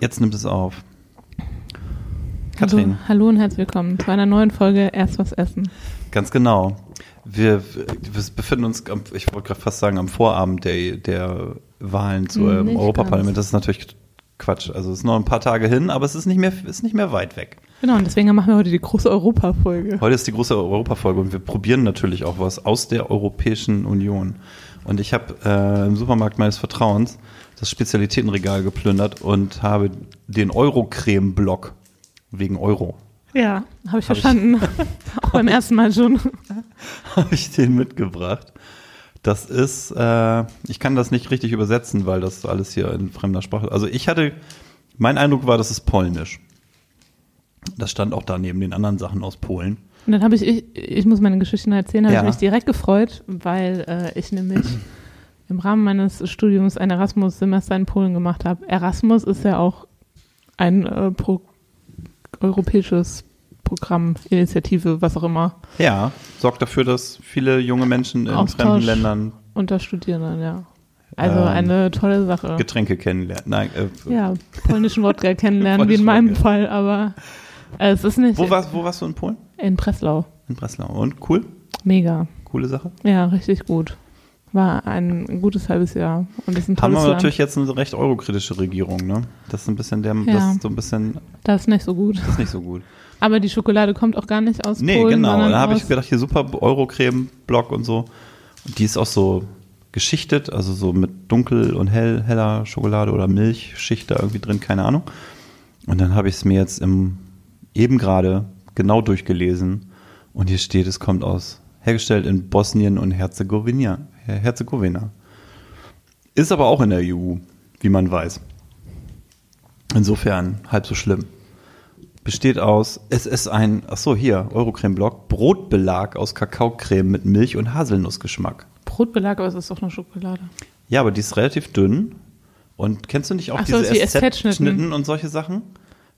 Jetzt nimmt es auf. Katrin. Hallo, hallo und herzlich willkommen zu einer neuen Folge Erst was essen. Ganz genau. Wir, wir befinden uns, am, ich wollte gerade fast sagen, am Vorabend der, der Wahlen zu Hm, ähm, Europaparlament. Das ist natürlich Quatsch. Also es ist noch ein paar Tage hin, aber es ist nicht mehr, ist nicht mehr weit weg. Genau, und deswegen machen wir heute die große Europa-Folge. Heute ist die große Europafolge und wir probieren natürlich auch was aus der Europäischen Union. Und ich habe äh, im Supermarkt meines Vertrauens das Spezialitätenregal geplündert und habe den Euro-Creme-Block wegen Euro Ja, habe ich Hab ich- verstanden. Auch beim ersten Mal schon. habe ich den mitgebracht. Das ist, äh, ich kann das nicht richtig übersetzen, weil das alles hier in fremder Sprache. Also ich hatte, mein Eindruck war, das ist polnisch. Das stand auch da neben den anderen Sachen aus Polen. Und dann habe ich, ich, ich muss meine Geschichte noch erzählen, habe Ja. ich mich direkt gefreut, weil äh, ich nämlich im Rahmen meines Studiums ein Erasmus-Semester in Polen gemacht habe. Erasmus ist ja auch ein äh, pro, europäisches Programm, Initiative, was auch immer, Ja, sorgt dafür, dass viele junge Menschen in Austausch. fremden Ländern unter Studierenden, ja. Also Ähm, eine tolle Sache. Getränke kennenlernen. Nein, äh, Ja, polnischen Wodka kennenlernen, wie in meinem. Fall, aber äh, es ist nicht wo, warst, wo warst du in Polen? In Breslau. In Breslau. Und cool? Mega. Coole Sache. Ja, richtig gut. War ein gutes halbes Jahr und ist ein Haben wir Land. natürlich jetzt eine recht eurokritische Regierung, ne? Das ist ein bisschen der, Ja. das ist so ein bisschen, Das ist nicht so gut. das ist nicht so gut. Aber die Schokolade kommt auch gar nicht aus Nee, Polen. genau. sondern Da habe ich gedacht, hier super Eurocreme-Block und so. Und die ist auch so geschichtet, also so mit dunkel und hell, heller Schokolade oder Milchschicht da irgendwie drin, keine Ahnung. Und dann habe ich es mir jetzt im, eben gerade genau durchgelesen. Und hier steht, es kommt aus, hergestellt in Bosnien und Herzegowina. Herzegowina. Ist aber auch in der EU, wie man weiß. Insofern halb so schlimm besteht aus, es ist ein, ach so, hier, Eurocreme-Block, Brotbelag aus Kakaocreme mit Milch und Haselnussgeschmack. Brotbelag, aber es ist doch nur Schokolade. Ja, aber die ist relativ dünn. Und kennst du nicht auch Ach so, diese die SZ-Schnitten SZ-Schnitten. und solche Sachen?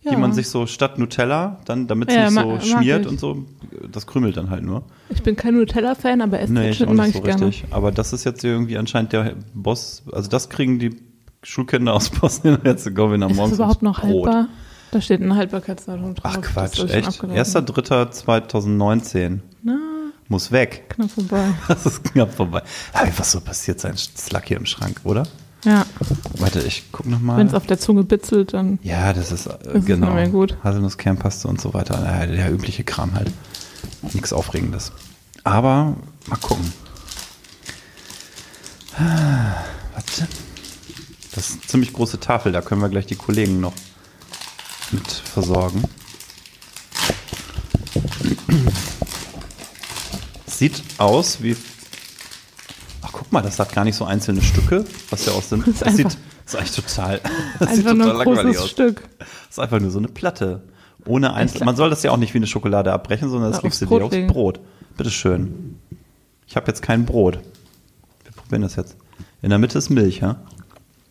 Ja. Die man sich so statt Nutella, dann, damit es Ja, nicht so schmiert und so, das krümelt dann halt nur. Ich bin kein Nutella-Fan, aber Nee, ich mag nicht ich so gerne. richtig. Aber das ist jetzt irgendwie anscheinend der Boss, also das kriegen die Schulkinder aus Bosnien und Herzegowina Ist das morgens überhaupt noch Brot. haltbar? Da steht ein Haltbarkeitsdatum drauf. Ach Quatsch, echt? abgelaufen. 1.3.2019. Na, Muss weg. knapp vorbei. Das ist knapp vorbei. Aber was so passiert sein? Slack hier im Schrank, oder? Ja, Warte, ich guck noch mal. wenn es auf der Zunge bitzelt, dann ja, das ist äh, ist genau. mehr gut. Haselnusskernpaste und so weiter. Äh, der übliche Kram halt. Nichts Aufregendes. Aber mal gucken. Ah, Warte. Das ist eine ziemlich große Tafel, da können wir gleich die Kollegen noch mit versorgen. Sieht aus wie. Guck mal, das hat gar nicht so einzelne Stücke, was ja aus dem. Das ist Das sieht, das ist eigentlich total. Das sieht einfach nur total ein langweilig großes aus. Stück. Das ist einfach nur so eine Platte. Ohne einzelne. Man soll das ja auch nicht wie eine Schokolade abbrechen, sondern das legst du dir Brot aufs. Brot. Bitteschön. Ich habe jetzt kein Brot. Wir probieren das jetzt. In der Mitte ist Milch, ja?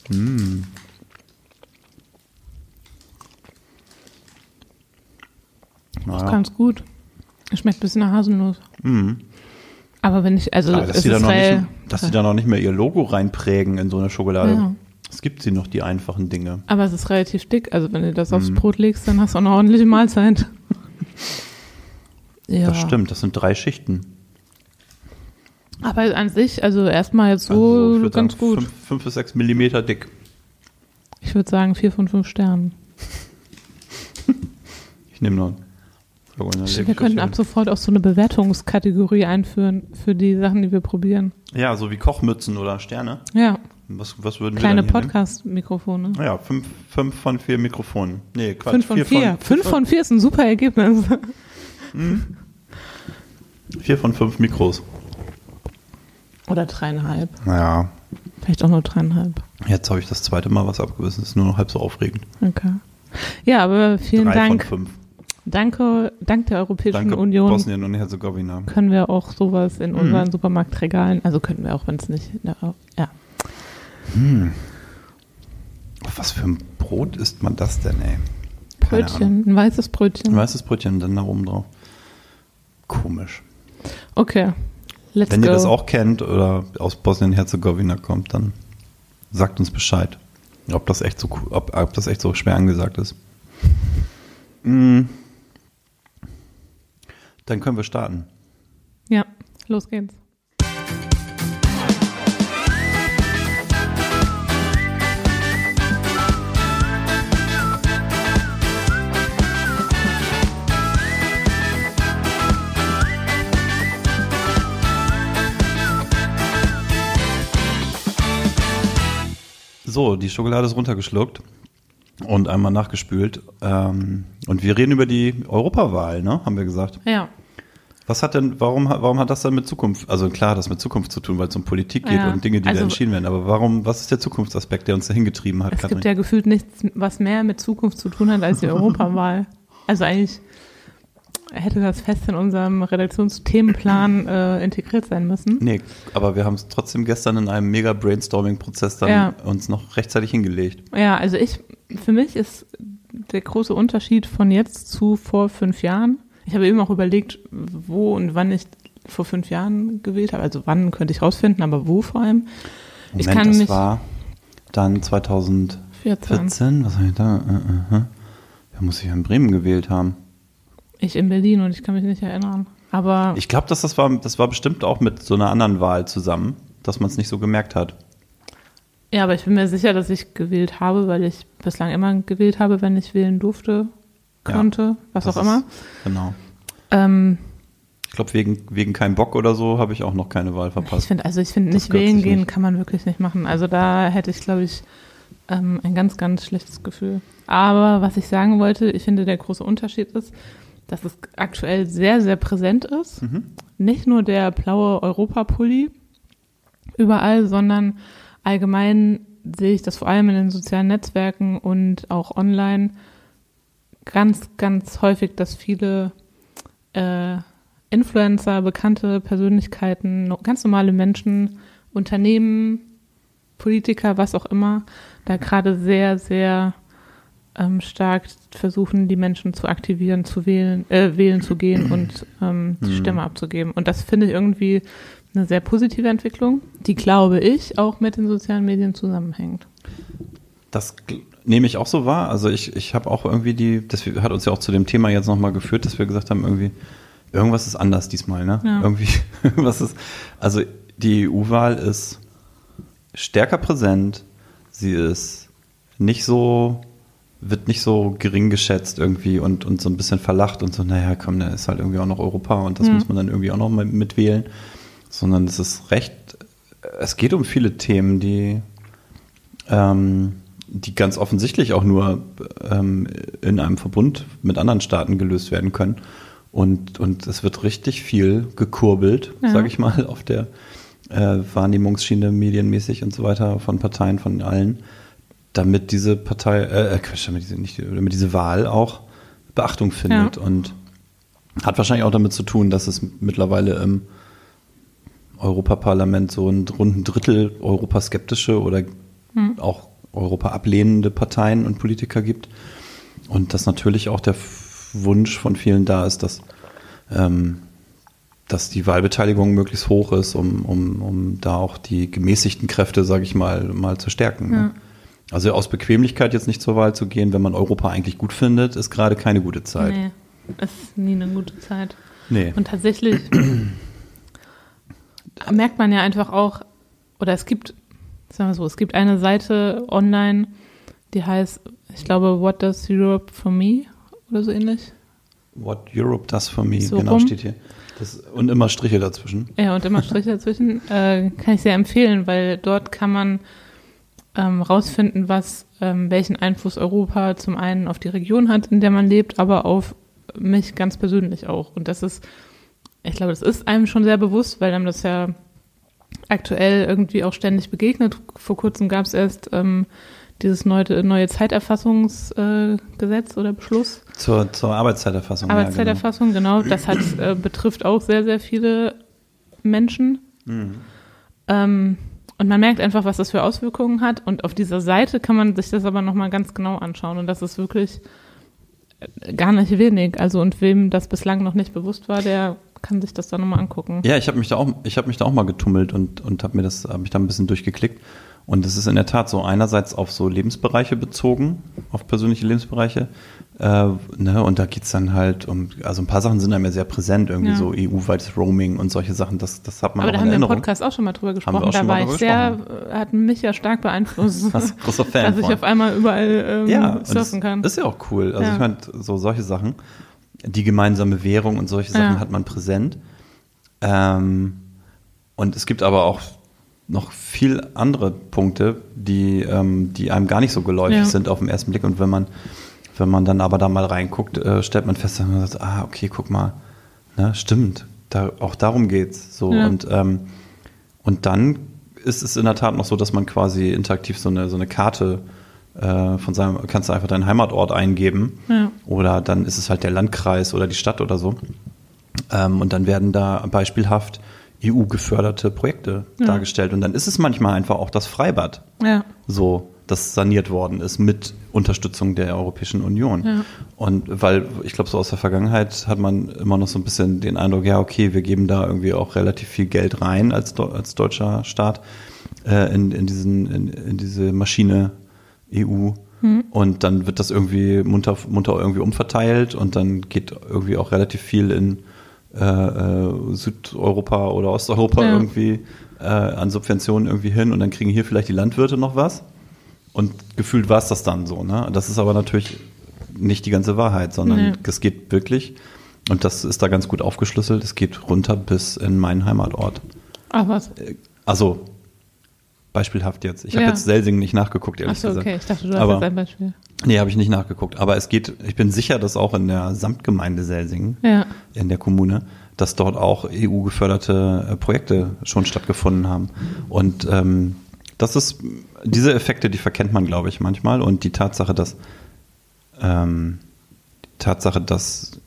Mm. Naja. ganz gut. Schmeckt ein bisschen nach Haselnuss. Mhm. Aber wenn ich, also Aber dass sie, da noch nicht, dass sie da noch nicht mehr ihr Logo reinprägen in so eine Schokolade. Ja. Es gibt sie noch, die einfachen Dinge. aber es ist relativ dick. Also wenn du das Mhm. aufs Brot legst, dann hast du auch eine ordentliche Mahlzeit. ja. Das stimmt, das sind drei Schichten. Aber an sich, also erstmal jetzt so Also ganz sagen, gut. Fünf, fünf bis sechs Millimeter dick. Ich würde sagen vier von fünf Sternen. Ich nehme noch. Wir könnten ab sofort auch so eine Bewertungskategorie einführen für die Sachen, die wir probieren. Ja, so wie Kochmützen oder Sterne. Ja, Was, was würden kleine Podcast-Mikrofone. Ja, fünf, fünf von vier Mikrofonen. Nee, Quatsch. Fünf von vier. Fünf von vier ist ein super Ergebnis. Vier von fünf Mikros. Oder dreieinhalb. Naja, Vielleicht auch nur dreieinhalb. jetzt habe ich das zweite Mal was abgewissen. Ist nur noch halb so aufregend. Okay. Ja, aber vielen Drei Dank. von fünf. Danke, dank der Europäischen Danke Union Bosnien und Herzegowina. können wir auch sowas in Mhm. unseren Supermarktregalen, also könnten wir auch, wenn es nicht, der, ja. Auf was für ein Brot isst man das denn, ey? Keine Ahnung. Brötchen, ein weißes Brötchen. Ein weißes Brötchen, dann da oben drauf. Komisch. Okay, let's Wenn go. ihr das auch kennt oder aus Bosnien-Herzegowina kommt, dann sagt uns Bescheid. ob das echt so, ob, ob das echt so schwer angesagt ist. Mm. Dann können wir starten. Ja, los geht's. So, die Schokolade ist runtergeschluckt und einmal nachgespült. Ähm, und wir reden über die Europawahl, ne? Haben wir gesagt. Ja. Was hat denn, warum, warum hat das dann mit Zukunft, also klar, das mit Zukunft zu tun, weil es um Politik geht Ja, und Dinge, die also- da entschieden werden. Aber warum, was ist der Zukunftsaspekt, der uns dahin getrieben hat, Es Katrin? gibt ja gefühlt nichts, was mehr mit Zukunft zu tun hat als die Europawahl. Also eigentlich hätte das fest in unserem Redaktionsthemenplan äh, integriert sein müssen. Nee, aber wir haben es trotzdem gestern in einem mega Brainstorming-Prozess dann Ja. uns noch rechtzeitig hingelegt. Ja, also ich, für mich ist der große Unterschied von jetzt zu vor fünf Jahren. Ich habe eben auch überlegt, wo und wann ich vor fünf Jahren gewählt habe. Also wann könnte ich rausfinden, aber wo vor allem. Ich Moment, kann das mich- war dann 2014, 14. was habe ich da? Äh. Da muss ich ja in Bremen gewählt haben. Ich in Berlin und ich kann mich nicht erinnern. Aber Ich glaube, dass das war, das war bestimmt auch mit so einer anderen Wahl zusammen, dass man es nicht so gemerkt hat. ja, aber ich bin mir sicher, dass ich gewählt habe, weil ich bislang immer gewählt habe, wenn ich wählen durfte, Ja, konnte, was auch immer. Ist, genau. Ähm, Ich glaube, wegen, wegen kein Bock oder so habe ich auch noch keine Wahl ich verpasst. finde, also ich finde, nicht wählen gehen nicht. kann man wirklich nicht machen. Also da hätte ich, glaube ich, ähm, ein ganz, ganz schlechtes Gefühl. Aber was ich sagen wollte, ich finde, der große Unterschied ist, dass es aktuell sehr, sehr präsent ist. Mhm. Nicht nur der blaue Europapulli überall, sondern allgemein sehe ich das vor allem in den sozialen Netzwerken und auch online ganz, ganz häufig, dass viele äh, Influencer, bekannte Persönlichkeiten, ganz normale Menschen, Unternehmen, Politiker, was auch immer, da gerade sehr, sehr ähm, stark versuchen, die Menschen zu aktivieren, zu wählen, äh, wählen zu gehen und ähm, die Mhm. Stimme abzugeben. Und das finde ich irgendwie eine sehr positive Entwicklung, die, glaube ich, auch mit den sozialen Medien zusammenhängt. Das nehme ich auch so wahr. Also ich, ich habe auch irgendwie die, das hat uns ja auch zu dem Thema jetzt nochmal geführt, dass wir gesagt haben, irgendwie, irgendwas ist anders diesmal, ne? Ja. Irgendwie, was ist, also die EU-Wahl ist stärker präsent, sie ist nicht so, wird nicht so gering geschätzt irgendwie und, und so ein bisschen verlacht und so, naja, komm, da ist halt irgendwie auch noch Europa und das Mhm. muss man dann irgendwie auch noch mal mitwählen. Sondern es ist recht, es geht um viele Themen, die, ähm, die ganz offensichtlich auch nur ähm, in einem Verbund mit anderen Staaten gelöst werden können. Und, und es wird richtig viel gekurbelt, Ja. sage ich mal, auf der äh, Wahrnehmungsschiene, medienmäßig und so weiter von Parteien, von allen, damit diese Partei, äh, äh, Quatsch, damit diese, nicht, damit diese Wahl auch Beachtung findet. Ja. Und hat wahrscheinlich auch damit zu tun, dass es mittlerweile im Europaparlament so ein rund ein Drittel europaskeptische oder Hm. auch Europa ablehnende Parteien und Politiker gibt. Und dass natürlich auch der Wunsch von vielen da ist, dass, ähm, dass die Wahlbeteiligung möglichst hoch ist, um, um, um da auch die gemäßigten Kräfte, sage ich mal, mal zu stärken. Ja. Ne? Also aus Bequemlichkeit jetzt nicht zur Wahl zu gehen, wenn man Europa eigentlich gut findet, ist gerade keine gute Zeit. Nee, ist nie eine gute Zeit. Nee. Und tatsächlich merkt man ja einfach auch, oder es gibt, sagen wir so, es gibt eine Seite online, die heißt, ich glaube, What Does Europe for Me oder so ähnlich. What Europe does for me, So genau rum. steht hier. Das, und immer Striche dazwischen. Ja, und immer Striche dazwischen. Äh, kann ich sehr empfehlen, weil dort kann man ähm, rausfinden, was, ähm, welchen Einfluss Europa zum einen auf die Region hat, in der man lebt, aber auf mich ganz persönlich auch. Und das ist, ich glaube, das ist einem schon sehr bewusst, weil einem das ja aktuell irgendwie auch ständig begegnet. Vor kurzem gab es erst ähm, dieses neue, neue Zeiterfassungsgesetz äh, oder Beschluss. Zur, zur Arbeitszeiterfassung. ja, genau. Arbeitszeiterfassung, genau. Das hat, äh, betrifft auch sehr, sehr viele Menschen. Mhm. Ähm, und man merkt einfach, was das für Auswirkungen hat. Und auf dieser Seite kann man sich das aber nochmal ganz genau anschauen. Und das ist wirklich äh, gar nicht wenig. Also und wem das bislang noch nicht bewusst war, der kann sich das dann nochmal angucken. Ja, ich habe mich da auch, ich habe mich da auch mal getummelt und und habe mir das, habe mich da ein bisschen durchgeklickt. Und es ist in der Tat so einerseits auf so Lebensbereiche bezogen, auf persönliche Lebensbereiche. Äh, ne, und da geht's dann halt um, also ein paar Sachen sind einem ja sehr präsent, irgendwie Ja. so EU-weites Roaming und solche Sachen, das, das hat man Aber auch da haben wir im Erinnerung. Podcast auch schon mal drüber gesprochen. Da war ich sehr, hat mich ja stark beeinflusst, Was großer Fan dass ich von. auf einmal überall ähm, ja, surfen das kann. Ist ja auch cool. Also Ja. ich meine, so solche Sachen, die gemeinsame Währung und solche Sachen Ja. hat man präsent. Ähm, und es gibt aber auch noch viel andere Punkte, die, ähm, die einem gar nicht so geläufig Ja. sind auf den ersten Blick. Und wenn man, wenn man dann aber da mal reinguckt, äh, stellt man fest, dass man sagt, ah, okay, guck mal, ne, stimmt, da, auch darum geht's. So Ja. und ähm, und dann ist es in der Tat noch so, dass man quasi interaktiv so eine so eine Karte äh, von seinem, kannst du einfach deinen Heimatort eingeben Ja. oder dann ist es halt der Landkreis oder die Stadt oder so. Ähm, und dann werden da beispielhaft EU-geförderte Projekte Ja. dargestellt. Und dann ist es manchmal einfach auch das Freibad, Ja. so, das saniert worden ist mit Unterstützung der Europäischen Union. Ja. Und weil, ich glaube, so aus der Vergangenheit hat man immer noch so ein bisschen den Eindruck, ja, okay, wir geben da irgendwie auch relativ viel Geld rein als, als deutscher Staat äh, in, in, diesen, in, in diese Maschine EU. Und dann wird das irgendwie munter, munter irgendwie umverteilt und dann geht irgendwie auch relativ viel in äh, äh, Südeuropa oder Osteuropa Ja. irgendwie äh, an Subventionen irgendwie hin und dann kriegen hier vielleicht die Landwirte noch was. Und gefühlt war es das dann so. Ne? Das ist aber natürlich nicht die ganze Wahrheit, sondern Nee. es geht wirklich, und das ist da ganz gut aufgeschlüsselt, es geht runter bis in meinen Heimatort. Ach was. Also beispielhaft jetzt. Ich habe Ja. jetzt Selsingen nicht nachgeguckt, ehrlich Achso, gesagt. okay. Ich dachte, du hast Aber- jetzt ein Beispiel. Nee, habe ich nicht nachgeguckt. Aber es geht, ich bin sicher, dass auch in der Samtgemeinde Selsingen, Ja. in der Kommune, dass dort auch EU-geförderte äh, Projekte schon stattgefunden haben. Und ähm, das ist, diese Effekte, die verkennt man, glaube ich, manchmal. Und die Tatsache, dass, ähm, die Tatsache, dass,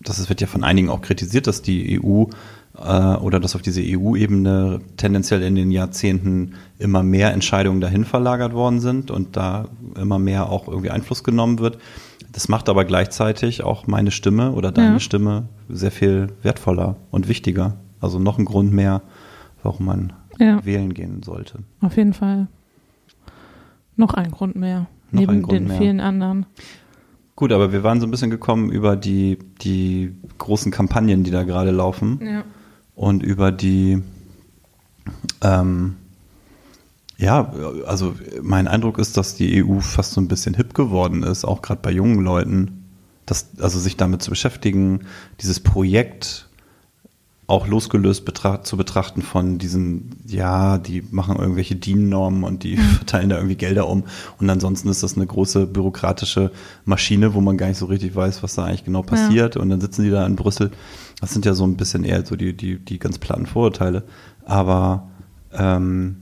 dass es wird ja von einigen auch kritisiert, dass die EU oder dass auf diese EU-Ebene tendenziell in den Jahrzehnten immer mehr Entscheidungen dahin verlagert worden sind und da immer mehr auch irgendwie Einfluss genommen wird. Das macht aber gleichzeitig auch meine Stimme oder deine Ja. Stimme sehr viel wertvoller und wichtiger. Also noch ein Grund mehr, warum man Ja. wählen gehen sollte. Auf jeden Fall. Noch ein Grund mehr. Noch neben Grund den mehr. vielen anderen. Gut, aber wir waren so ein bisschen gekommen über die, die großen Kampagnen, die da gerade laufen. Ja. Und über die, ähm, ja, also mein Eindruck ist, dass die EU fast so ein bisschen hip geworden ist, auch gerade bei jungen Leuten, dass, also sich damit zu beschäftigen, dieses Projekt auch losgelöst betracht, zu betrachten von diesen, ja, die machen irgendwelche DIN-Normen und die verteilen da irgendwie Gelder um. Und ansonsten ist das eine große bürokratische Maschine, wo man gar nicht so richtig weiß, was da eigentlich genau passiert. Und dann sitzen die da in Brüssel. Das sind ja so ein bisschen eher so die, die, die ganz platten Vorurteile. Aber ähm,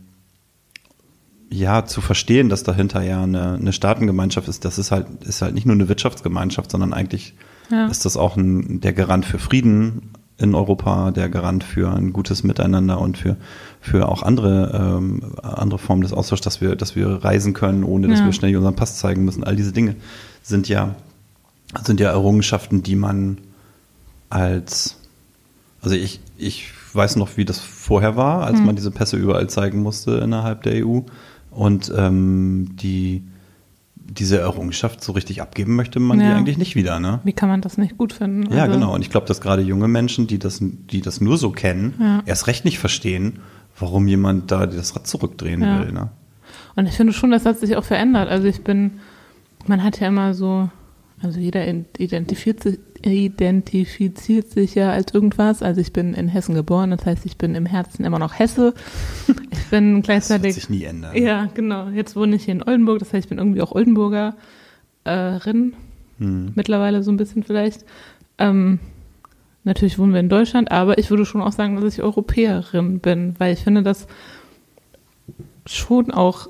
ja, zu verstehen, dass dahinter ja eine, eine Staatengemeinschaft ist, das ist halt, ist halt nicht nur eine Wirtschaftsgemeinschaft, sondern eigentlich Ja. ist das auch ein, der Garant für Frieden in Europa, der Garant für ein gutes Miteinander und für, für auch andere, ähm, andere Formen des Austauschs, dass wir, dass wir reisen können, ohne dass Ja. wir ständig unseren Pass zeigen müssen. All diese Dinge sind ja, sind ja Errungenschaften, die man als, also ich, ich weiß noch, wie das vorher war, als man diese Pässe überall zeigen musste innerhalb der EU. Und ähm, die, diese Errungenschaft so richtig abgeben möchte man die Ja. eigentlich nicht wieder, ne? Wie kann man das nicht gut finden? Ja, Also, genau. Und ich glaube, dass gerade junge Menschen, die das, die das nur so kennen, Ja. erst recht nicht verstehen, warum jemand da das Rad zurückdrehen Ja. will. Ne? Und ich finde schon, das hat sich auch verändert. Also ich bin, man hat ja immer so, also jeder identifiziert sich, identifiziert sich ja als irgendwas. Also ich bin in Hessen geboren, das heißt, ich bin im Herzen immer noch Hesse. Ich bin Das wird gleichzeitig sich nie ändern. Ja, genau. Jetzt wohne ich hier in Oldenburg, das heißt, ich bin irgendwie auch Oldenburgerin, Hm. mittlerweile so ein bisschen vielleicht. Ähm, natürlich wohnen wir in Deutschland, aber ich würde schon auch sagen, dass ich Europäerin bin, weil ich finde das schon auch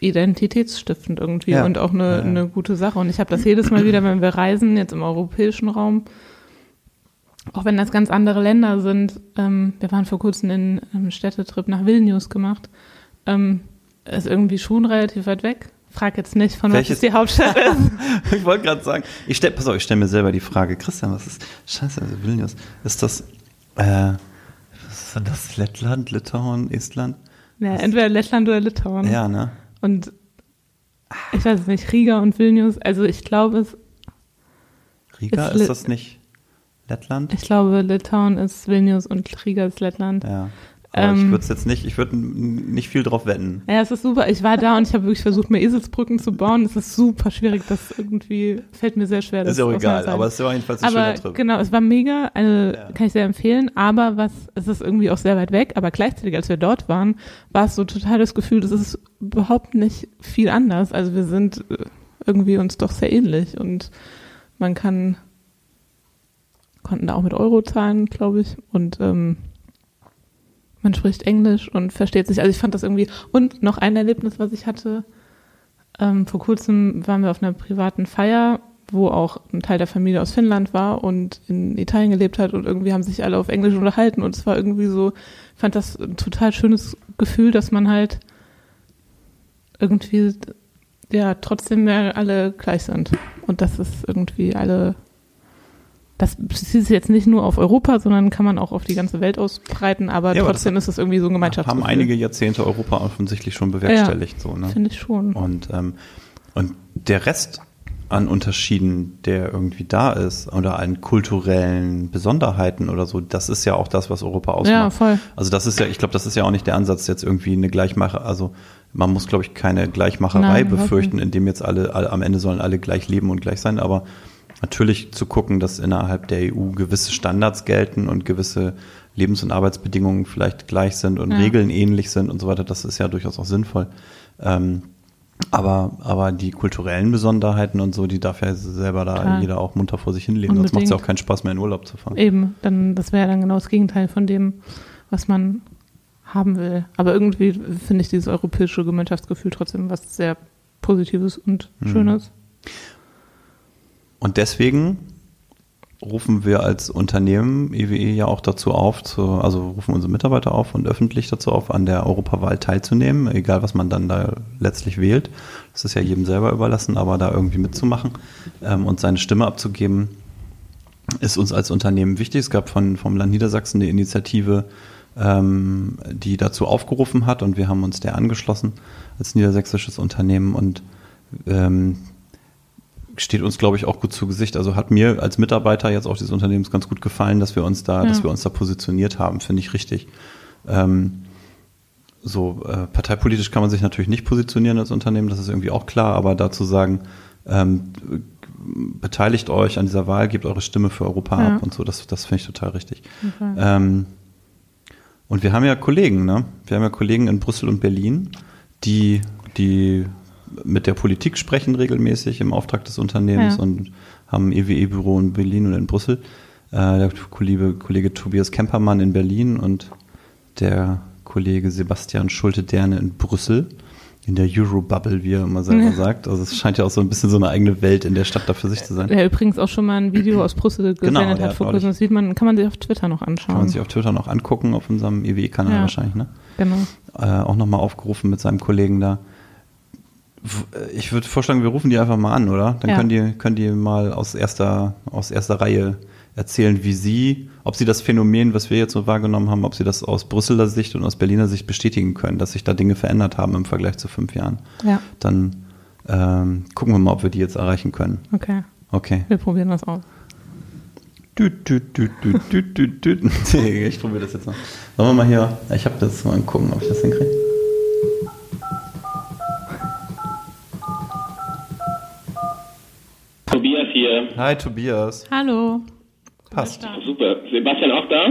identitätsstiftend irgendwie Ja. und auch eine, Ja, eine gute Sache. Und ich habe das jedes Mal wieder, wenn wir reisen, jetzt im europäischen Raum, auch wenn das ganz andere Länder sind. Ähm, wir waren vor kurzem in einem Städtetrip nach Vilnius gemacht. Ähm, ist irgendwie schon relativ weit weg. Frag jetzt nicht, von Welches- was ist die Hauptstadt ist. Ich wollte gerade sagen, ich stell, pass auf, ich stelle mir selber die Frage, Christian, was ist, scheiße, also Vilnius, ist das, äh, was ist denn das, Lettland, Litauen, Estland? Ja, entweder Lettland oder Litauen. Ja, ne? Und ich weiß es nicht, Riga und Vilnius, also ich glaube es, Riga, Ist ist, das nicht Lettland? ich glaube Litauen ist Vilnius und Riga ist Lettland. ja. Aber ich Ähm, würde es jetzt nicht, ich würde nicht viel drauf wetten. Ja, es ist super. Ich war da und ich habe wirklich versucht, mir Eselsbrücken zu bauen. Es ist super schwierig. Das irgendwie fällt mir sehr schwer. ist ja auch das egal, aber es war jedenfalls ein aber schöner Trip. genau, es war mega, eine, Ja. kann ich sehr empfehlen, aber was, es ist irgendwie auch sehr weit weg, aber gleichzeitig, als wir dort waren, war es so total das Gefühl, das ist überhaupt nicht viel anders. Also wir sind äh, irgendwie uns doch sehr ähnlich und man kann, konnten da auch mit Euro zahlen, glaube ich, und ähm, man spricht Englisch und versteht sich. Also ich fand das irgendwie, und noch ein Erlebnis, was ich hatte, ähm, vor kurzem waren wir auf einer privaten Feier, wo auch ein Teil der Familie aus Finnland war und in Italien gelebt hat und irgendwie haben sich alle auf Englisch unterhalten und es war irgendwie so, ich fand das ein total schönes Gefühl, dass man halt irgendwie ja trotzdem mehr alle gleich sind und dass es irgendwie alle das bezieht sich jetzt nicht nur auf Europa, sondern kann man auch auf die ganze Welt ausbreiten, aber Ja, aber trotzdem ist es irgendwie so ein Gemeinschaftsgefühl. Haben einige Jahrzehnte Europa offensichtlich schon bewerkstelligt. So, ne? Finde ich schon. Und, ähm, und der Rest an Unterschieden, der irgendwie da ist, oder an kulturellen Besonderheiten oder so, das ist ja auch das, was Europa ausmacht. Ja, voll. Also das ist ja, ich glaube, das ist ja auch nicht der Ansatz, jetzt irgendwie eine Gleichmache, also man muss, glaube ich, keine Gleichmacherei Nein, befürchten, indem jetzt alle, alle, am Ende sollen alle gleich leben und gleich sein, aber natürlich zu gucken, dass innerhalb der EU gewisse Standards gelten und gewisse Lebens- und Arbeitsbedingungen vielleicht gleich sind und Ja. Regeln ähnlich sind und so weiter, das ist ja durchaus auch sinnvoll. Ähm, aber, aber die kulturellen Besonderheiten und so, die darf ja selber da Klar. jeder auch munter vor sich hinleben, sonst macht es ja auch Unbedingt. keinen Spaß mehr in Urlaub zu fahren. Eben, dann das wäre dann genau das Gegenteil von dem, was man haben will. Aber irgendwie finde ich dieses europäische Gemeinschaftsgefühl trotzdem was sehr Positives und Mhm. Und deswegen rufen wir als Unternehmen EWE ja auch dazu auf, zu, also rufen unsere Mitarbeiter auf und öffentlich dazu auf, an der Europawahl teilzunehmen, egal was man dann da letztlich wählt. Das ist ja jedem selber überlassen, aber da irgendwie mitzumachen ähm, und seine Stimme abzugeben, ist uns als Unternehmen wichtig. Es gab von, vom Land Niedersachsen eine Initiative, ähm, die dazu aufgerufen hat und wir haben uns der angeschlossen als niedersächsisches Unternehmen und ähm, steht uns, glaube ich, auch gut zu Gesicht. Also hat mir als Mitarbeiter jetzt auch dieses Unternehmens ganz gut gefallen, dass wir uns da, Ja. dass wir uns da positioniert haben, finde ich richtig. Ähm, so äh, parteipolitisch kann man sich natürlich nicht positionieren als Unternehmen, das ist irgendwie auch klar, aber dazu sagen, ähm, beteiligt euch an dieser Wahl, gebt eure Stimme für Europa Ja. ab und so, das, das finde ich total richtig. Okay. Ähm, und wir haben ja Kollegen, ne? Wir haben ja Kollegen in Brüssel und Berlin, die, die mit der Politik sprechen regelmäßig im Auftrag des Unternehmens Ja. und haben ein EWE-Büro in Berlin und in Brüssel. Äh, der Kollege, Kollege Tobias Kempermann in Berlin und der Kollege Sebastian Schulte-Derne in Brüssel. In der Eurobubble, wie er immer selber sagt. Also es scheint ja auch so ein bisschen so eine eigene Welt in der Stadt da für sich zu sein. Der übrigens auch schon mal ein Video aus Brüssel Genau, gesendet der hat hat vor kurzem. Das sieht man, kann man sich auf Twitter noch Kann man anschauen. sich auf Twitter noch angucken, auf unserem EWE-Kanal Ja. wahrscheinlich, ne? Genau. äh, auch nochmal aufgerufen mit seinem Kollegen da. Äh, Ich würde vorschlagen, wir rufen die einfach mal an, oder? Dann Ja. können, die, können die mal aus erster, aus erster Reihe erzählen, wie sie, ob sie das Phänomen, was wir jetzt so wahrgenommen haben, ob sie das aus Brüsseler Sicht und aus Berliner Sicht bestätigen können, dass sich da Dinge verändert haben im Vergleich zu fünf Jahren. Ja, Dann ähm, gucken wir mal, ob wir die jetzt erreichen können. okay. Okay. Wir probieren das aus. Düt, düt, düt, düt, düt, düt, düt. Ich probiere das jetzt mal. Sollen wir mal hier, ich habe das mal gucken, ob ich das hinkriege. Tobias hier. Hi Tobias. Hallo. Passt. Super. Sebastian auch da?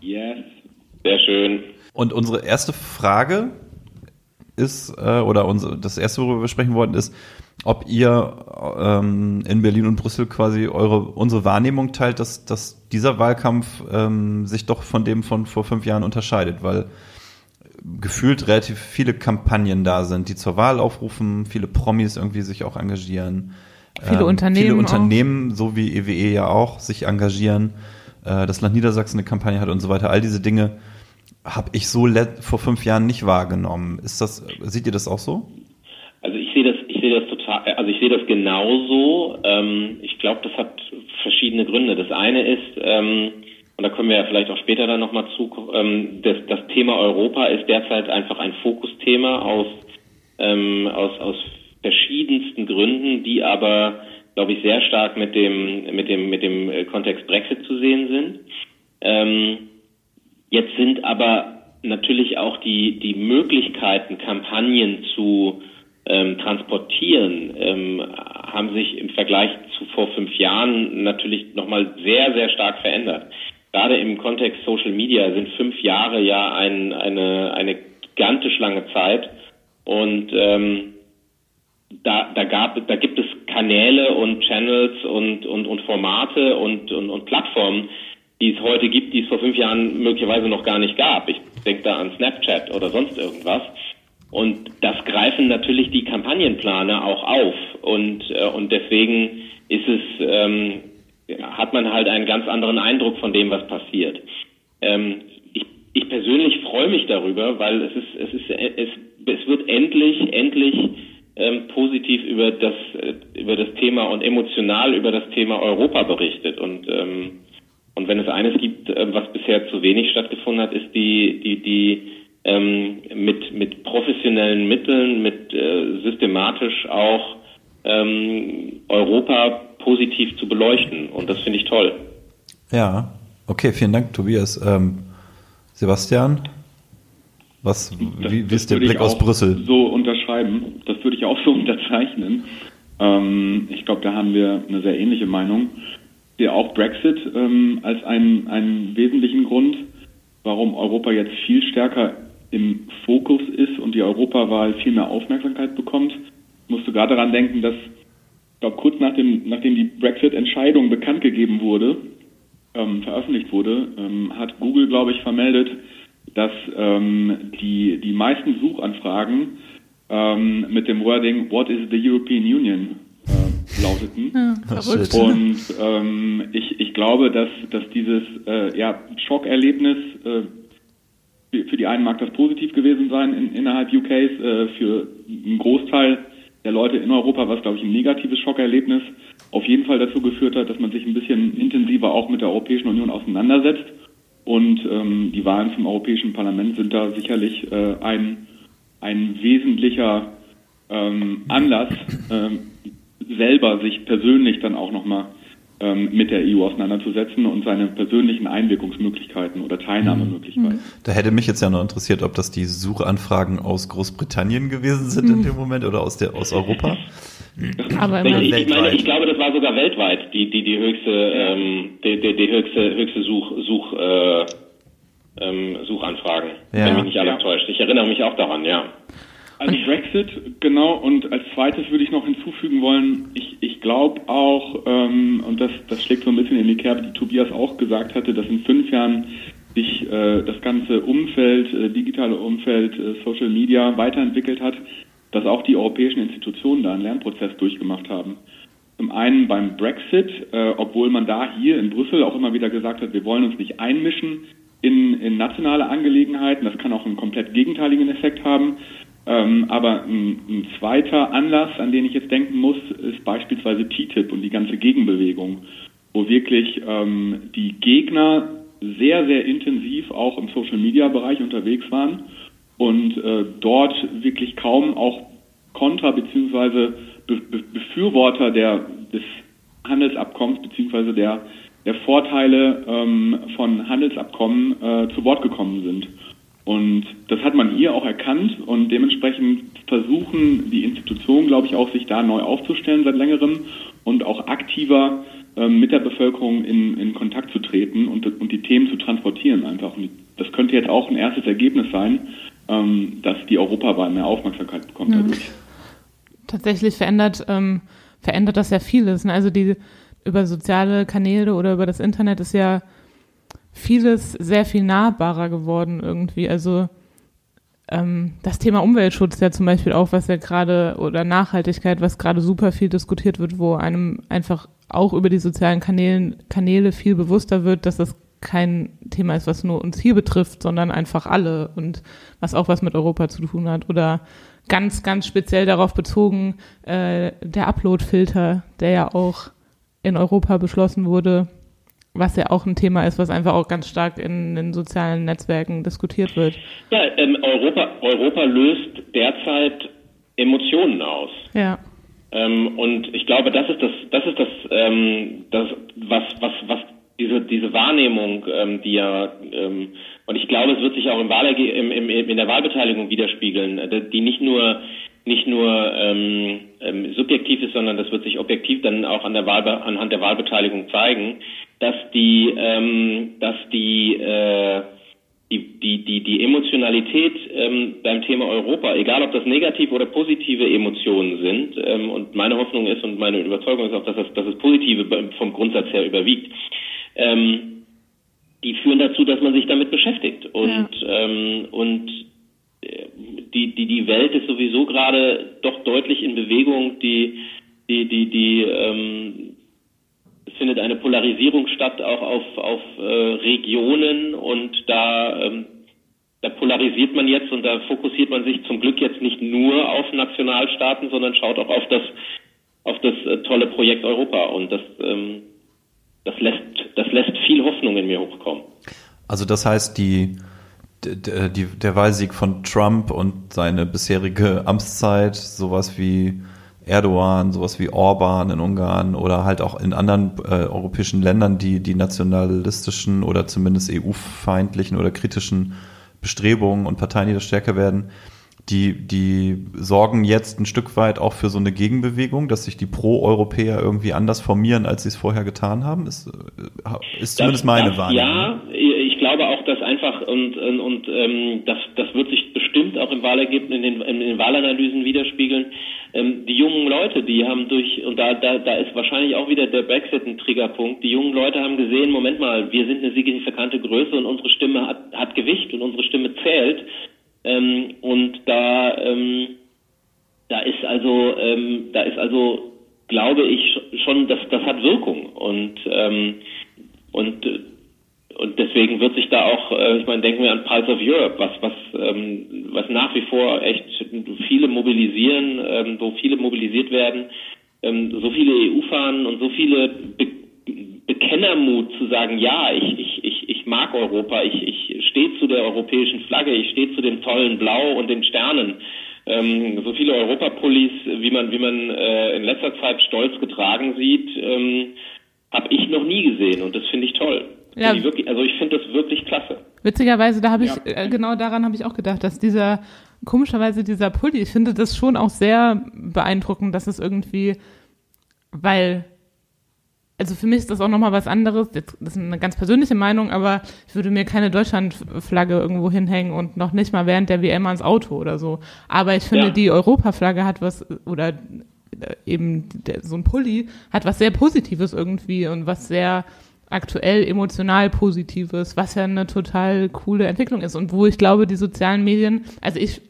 Yes. Sehr schön. Und unsere erste Frage ist, äh, oder unser, das erste, worüber wir sprechen wollten, ist, ob ihr ähm, in Berlin und Brüssel quasi eure unsere Wahrnehmung teilt, dass, dass dieser Wahlkampf ähm, sich doch von dem von vor fünf Jahren unterscheidet, weil gefühlt relativ viele Kampagnen da sind, die zur Wahl aufrufen, viele Promis irgendwie sich auch engagieren. Viele Unternehmen Viele auch. Unternehmen, so wie EWE ja auch, sich engagieren. Äh, das Land Niedersachsen eine Kampagne hat und so weiter. All diese Dinge habe ich so vor fünf Jahren nicht wahrgenommen. Ist das, seht ihr das auch so? Also ich sehe das, ich sehe das total, also ich sehe das genauso. Ähm, ich glaube, das hat verschiedene Gründe. Das eine ist, ähm, und da können wir ja vielleicht auch später dann nochmal zu, ähm, das, das Thema Europa ist derzeit einfach ein Fokusthema aus, ähm, aus, aus verschiedensten Gründen, die aber, glaube ich, sehr stark mit dem, mit dem, mit dem äh, Kontext Brexit zu sehen sind. Ähm, jetzt sind aber natürlich auch die, die Möglichkeiten, Kampagnen zu ähm, transportieren, ähm, haben sich im Vergleich zu vor fünf Jahren natürlich nochmal sehr, sehr stark verändert. Gerade im Kontext Social Media sind fünf Jahre ja ein, eine, eine gigantisch lange Zeit und ähm, da, da, gab, da gibt es Kanäle und Channels und, und, und Formate und, und, und Plattformen, die es heute gibt, die es vor fünf Jahren möglicherweise noch gar nicht gab. Ich denke da an Snapchat oder sonst irgendwas. Und das greifen natürlich die Kampagnenplaner auch auf. Und, äh, und deswegen ist es, ähm, hat man halt einen ganz anderen Eindruck von dem, was passiert. Ähm, ich, ich persönlich freue mich darüber, weil es ist, es ist, es, es wird endlich, endlich ähm, positiv über das, äh, über das Thema und emotional über das Thema Europa berichtet. Und, ähm, und wenn es eines gibt, äh, was bisher zu wenig stattgefunden hat, ist die, die, die ähm, mit, mit professionellen Mitteln, mit äh, systematisch auch ähm, Europa positiv zu beleuchten. Und das finde ich toll. Ja, okay, vielen Dank, Tobias. Ähm, Sebastian, was, wie, wie ist der Blick aus Brüssel? So unterschreiben, das würde ich auch so unterzeichnen. Ähm, ich glaube, da haben wir eine sehr ähnliche Meinung. Ich sehe auch Brexit ähm, als einen, einen wesentlichen Grund, warum Europa jetzt viel stärker im Fokus ist und die Europawahl viel mehr Aufmerksamkeit bekommt. Ich musste gerade daran denken, dass ich glaube, kurz nach dem, nachdem die Brexit-Entscheidung bekannt gegeben wurde, ähm, veröffentlicht wurde, ähm, hat Google, glaube ich, vermeldet, dass ähm, die, die meisten Suchanfragen ähm, mit dem Wording What is the European Union äh, lauteten. Ja, verrückt. Und ähm, ich, ich glaube, dass, dass dieses äh, ja, Schockerlebnis äh, für, für die einen mag das positiv gewesen sein in, innerhalb UKs, äh, für einen Großteil der Leute in Europa war es, glaube ich, ein negatives Schockerlebnis. Auf jeden Fall dazu geführt hat, dass man sich ein bisschen intensiver auch mit der Europäischen Union auseinandersetzt. Und ähm, die Wahlen zum Europäischen Parlament sind da sicherlich äh, ein, ein wesentlicher ähm, Anlass, ähm, selber sich persönlich dann auch nochmal ähm, mit der EU auseinanderzusetzen und seine persönlichen Einwirkungsmöglichkeiten oder Teilnahmemöglichkeiten. Da hätte mich jetzt ja noch interessiert, ob das die Suchanfragen aus Großbritannien gewesen sind in dem Moment oder aus, der, aus Europa. Aber Ich, ich, meine, ich glaube, das war sogar weltweit die, die, die höchste, ähm, die, die, die höchste, höchste Such, Such, äh, ähm, Suchanfragen, Ja. wenn mich nicht alles Ja. täuscht. Ich erinnere mich auch daran, ja. Also Brexit, genau, und als zweites würde ich noch hinzufügen wollen, ich, ich glaube auch, ähm, und das, das schlägt so ein bisschen in die Kerbe, die Tobias auch gesagt hatte, dass in fünf Jahren sich äh, das ganze Umfeld, äh, digitale Umfeld, äh, Social Media weiterentwickelt hat, dass auch die europäischen Institutionen da einen Lernprozess durchgemacht haben. Zum einen beim Brexit, äh, obwohl man da hier in Brüssel auch immer wieder gesagt hat, wir wollen uns nicht einmischen in, in nationale Angelegenheiten. Das kann auch einen komplett gegenteiligen Effekt haben. Ähm, aber ein, ein zweiter Anlass, an den ich jetzt denken muss, ist beispielsweise TTIP und die ganze Gegenbewegung, wo wirklich ähm, die Gegner sehr, sehr intensiv auch im Social-Media-Bereich unterwegs waren und äh, dort wirklich kaum auch Kontra- bzw. Be Be Befürworter der, des Handelsabkommens bzw. Der, der Vorteile ähm, von Handelsabkommen äh, zu Wort gekommen sind. Und das hat man hier auch erkannt und dementsprechend versuchen die Institutionen, glaube ich, auch sich da neu aufzustellen seit längerem und auch aktiver ähm, mit der Bevölkerung in, in Kontakt zu treten und, und die Themen zu transportieren einfach. Und das könnte jetzt auch ein erstes Ergebnis sein, ähm, dass die Europawahl mehr Aufmerksamkeit bekommt Ja. tatsächlich verändert, ähm, verändert das ja vieles. Ne? Also die über soziale Kanäle oder über das Internet ist ja vieles sehr viel nahbarer geworden irgendwie. Also ähm, das Thema Umweltschutz ja zum Beispiel auch, was ja gerade, oder Nachhaltigkeit, was gerade super viel diskutiert wird, wo einem einfach auch über die sozialen Kanälen, Kanäle viel bewusster wird, dass das kein Thema ist, was nur uns hier betrifft, sondern einfach alle und was auch was mit Europa zu tun hat. Oder ganz, ganz speziell darauf bezogen, äh, der Upload-Filter, der ja auch in Europa beschlossen wurde, was ja auch ein Thema ist, was einfach auch ganz stark in den sozialen Netzwerken diskutiert wird. Ja, ähm, Europa, Europa löst derzeit Emotionen aus. Ja. Ähm, und ich glaube, das ist das, das ist das, ähm, das was, was, was diese, diese Wahrnehmung, ähm, die ja, ähm, und ich glaube, es wird sich auch im Wahlerge im, im, in der Wahlbeteiligung widerspiegeln, äh, die nicht nur nicht nur ähm, ähm, subjektiv ist, sondern das wird sich objektiv dann auch an der Wahl, anhand der Wahlbeteiligung zeigen, dass die, ähm, dass die, äh, die, die, die, die Emotionalität ähm, beim Thema Europa, egal ob das negative oder positive Emotionen sind, ähm, und meine Hoffnung ist und meine Überzeugung ist auch, dass das, dass das Positive vom Grundsatz her überwiegt, ähm, die führen dazu, dass man sich damit beschäftigt und ja. ähm, und die, die, die Welt ist sowieso gerade doch deutlich in Bewegung. Die, die, die, die, ähm, es findet eine Polarisierung statt, auch auf, auf äh, Regionen und da, ähm, da polarisiert man jetzt und da fokussiert man sich zum Glück jetzt nicht nur auf Nationalstaaten, sondern schaut auch auf das, auf das äh, tolle Projekt Europa und das, ähm, das lässt, das lässt viel Hoffnung in mir hochkommen. Also das heißt, die die, der Wahlsieg von Trump und seine bisherige Amtszeit, sowas wie Erdogan, sowas wie Orban in Ungarn oder halt auch in anderen äh, europäischen Ländern, die die nationalistischen oder zumindest EU-feindlichen oder kritischen Bestrebungen und Parteien, die da stärker werden, die, die sorgen jetzt ein Stück weit auch für so eine Gegenbewegung, dass sich die Pro-Europäer irgendwie anders formieren, als sie es vorher getan haben? Ist, äh, ist zumindest das, meine das, Wahrnehmung. Ja, ich glaube auch, dass einfach und, und, und ähm, das, das wird sich bestimmt auch im Wahlergebnis, in den, in den Wahlanalysen widerspiegeln. Ähm, die jungen Leute, die haben durch, und da, da, da ist wahrscheinlich auch wieder der Brexit ein Triggerpunkt, die jungen Leute haben gesehen, Moment mal, wir sind eine signifikante Größe und unsere Stimme hat, hat Gewicht und unsere Stimme zählt. Ähm, und da, ähm, da ist also, ähm, da ist also, glaube ich schon, dass das hat Wirkung. Und ähm, und und deswegen wird sich da auch, äh, ich meine, denken wir an Pulse of Europe, was was ähm, was nach wie vor echt viele mobilisieren, ähm, wo viele mobilisiert werden, ähm, so viele EU-Fahnen und so viele Be Bekennermut zu sagen, ja, ich ich ich ich mag Europa, ich ich stehe zu der europäischen Flagge, ich stehe zu dem tollen Blau und den Sternen. Ähm, so viele Europapullis, wie man, wie man äh, in letzter Zeit stolz getragen sieht, ähm, habe ich noch nie gesehen und das finde ich toll. Ja. Ich wirklich, also ich finde das wirklich klasse. Witzigerweise, da habe ich, ja. äh, genau daran habe ich auch gedacht, dass dieser, komischerweise dieser Pulli, ich finde das schon auch sehr beeindruckend, dass es irgendwie, weil also für mich ist das auch nochmal was anderes. Das ist eine ganz persönliche Meinung, aber ich würde mir keine Deutschlandflagge irgendwo hinhängen und noch nicht mal während der WM ans Auto oder so. Aber ich finde, ja. die Europaflagge hat was, oder äh, eben der, so ein Pulli hat was sehr Positives irgendwie und was sehr aktuell emotional Positives, was ja eine total coole Entwicklung ist und wo ich glaube, die sozialen Medien, also ich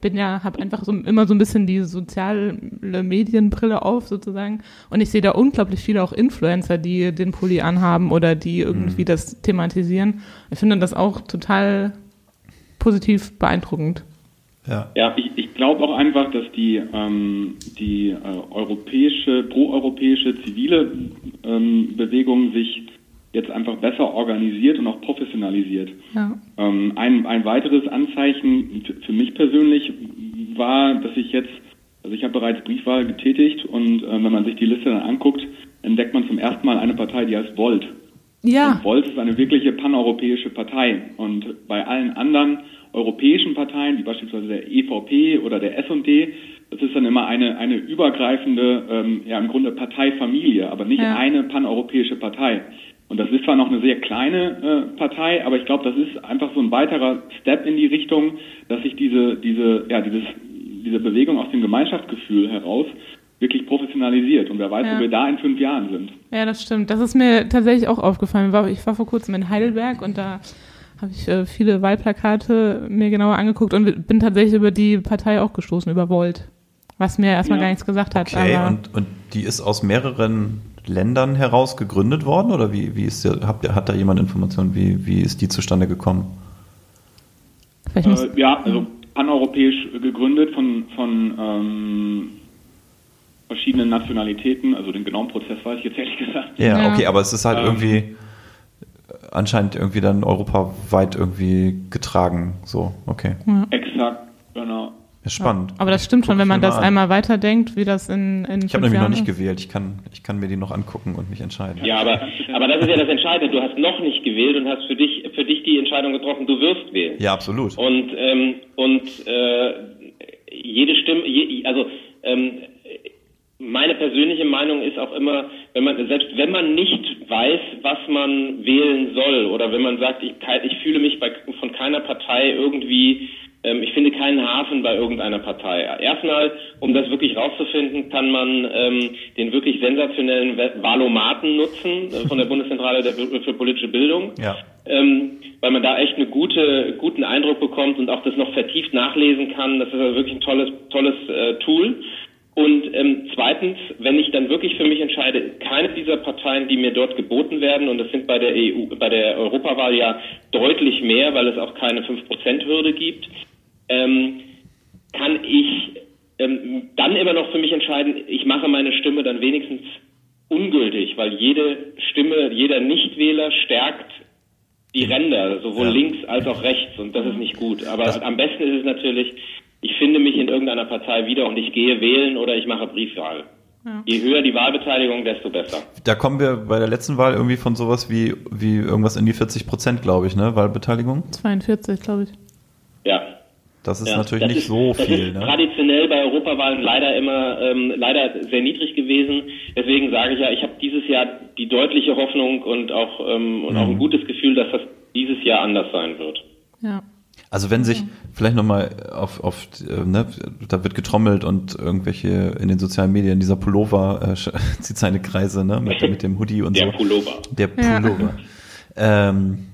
bin ja, habe einfach so immer so ein bisschen die soziale Medienbrille auf sozusagen und ich sehe da unglaublich viele auch Influencer, die den Pulli anhaben oder die irgendwie mhm. das thematisieren. Ich finde das auch total positiv beeindruckend. Ja, ja ich, ich glaube auch einfach, dass die, ähm, die äh, europäische, proeuropäische zivile ähm, Bewegung sich jetzt einfach besser organisiert und auch professionalisiert. Ja. Ähm, ein, ein weiteres Anzeichen für mich persönlich war, dass ich jetzt, also ich habe bereits Briefwahl getätigt und äh, wenn man sich die Liste dann anguckt, entdeckt man zum ersten Mal eine Partei, die heißt Volt. Ja. Und Volt ist eine wirkliche paneuropäische Partei und bei allen anderen europäischen Parteien, wie beispielsweise der EVP oder der S&D, das ist dann immer eine, eine übergreifende, ähm, ja im Grunde Parteifamilie, aber nicht ja. eine paneuropäische Partei. Und das ist zwar noch eine sehr kleine äh, Partei, aber ich glaube, das ist einfach so ein weiterer Step in die Richtung, dass sich diese, diese, ja, dieses, diese Bewegung aus dem Gemeinschaftsgefühl heraus wirklich professionalisiert. Und wer weiß, ja. wo wir da in fünf Jahren sind. Ja, das stimmt. Das ist mir tatsächlich auch aufgefallen. Ich war vor kurzem in Heidelberg und da habe ich äh, viele Wahlplakate mir genauer angeguckt und bin tatsächlich über die Partei auch gestoßen, über Volt. Was mir erstmal ja. gar nichts gesagt hat. Okay, und, und die ist aus mehreren Ländern heraus gegründet worden oder wie, wie ist der, habt ihr, hat da jemand Informationen, wie, wie ist die zustande gekommen? Äh, ja, also paneuropäisch gegründet von, von ähm, verschiedenen Nationalitäten, also den genauen Prozess weiß ich jetzt ehrlich gesagt. Ja, ja, okay, aber es ist halt ja. irgendwie anscheinend irgendwie dann europaweit irgendwie getragen. So, okay. Ja. Exakt, genau. Ja, spannend. Aber das stimmt schon, wenn man das an. einmal weiterdenkt, wie das in, in Ich habe nämlich noch nicht ist. gewählt. Ich kann, ich kann mir die noch angucken und mich entscheiden. Ja, aber, aber das ist ja das Entscheidende. Du hast noch nicht gewählt und hast für dich, für dich die Entscheidung getroffen, du wirst wählen. Ja, absolut. Und, ähm, und äh, jede Stimme, je, also ähm, meine persönliche Meinung ist auch immer, wenn man selbst wenn man nicht weiß, was man wählen soll, oder wenn man sagt, ich, ich fühle mich bei, von keiner Partei irgendwie, ähm, ich finde keinen Hafen bei irgendeiner Partei. Erstmal, um das wirklich rauszufinden, kann man ähm, den wirklich sensationellen Wahlomaten nutzen äh, von der Bundeszentrale der, für politische Bildung Ja. ähm, weil man da echt einen gute, guten Eindruck bekommt und auch das noch vertieft nachlesen kann. Das ist also wirklich ein tolles, tolles äh, Tool. Und ähm, zweitens, wenn ich dann wirklich für mich entscheide, keine dieser Parteien, die mir dort geboten werden, und das sind bei der EU, bei der Europawahl ja deutlich mehr, weil es auch keine 5%-Hürde gibt, ähm, kann ich ähm, dann immer noch für mich entscheiden, ich mache meine Stimme dann wenigstens ungültig, weil jede Stimme, jeder Nichtwähler stärkt die Ränder, sowohl Ja. links als auch rechts, und das ist nicht gut. Aber Das- am besten ist es natürlich, ich finde mich in irgendeiner Partei wieder und ich gehe wählen oder ich mache Briefwahl. Ja. Je höher die Wahlbeteiligung, desto besser. Da kommen wir bei der letzten Wahl irgendwie von sowas wie, wie irgendwas in die 40 Prozent, glaube ich, ne? Wahlbeteiligung. 42, glaube ich. Ja. Das ist Ja, natürlich das nicht ist, so das viel, ist ne? traditionell bei Europawahlen leider immer ähm, leider sehr niedrig gewesen. Deswegen sage ich ja, ich habe dieses Jahr die deutliche Hoffnung und auch ähm, und auch Mhm. ein gutes Gefühl, dass das dieses Jahr anders sein wird. Ja. Also wenn sich vielleicht nochmal auf, auf äh, ne, da wird getrommelt und irgendwelche in den sozialen Medien, dieser Pullover äh, zieht seine Kreise, ne, mit, mit dem Hoodie und Der so. Pullover. Der Ja. Pullover. Ähm,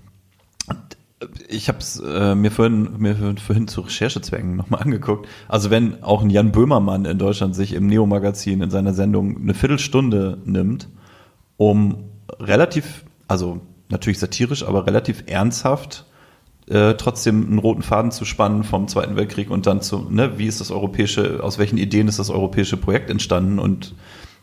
ich habe es äh, mir vorhin, mir vorhin zu Recherchezwecken nochmal angeguckt. Also wenn auch ein Jan Böhmermann in Deutschland sich im Neo-Magazin in seiner Sendung eine Viertelstunde nimmt, um relativ, also natürlich satirisch, aber relativ ernsthaft äh, trotzdem einen roten Faden zu spannen vom Zweiten Weltkrieg und dann zu, ne, wie ist das europäische, aus welchen Ideen ist das europäische Projekt entstanden und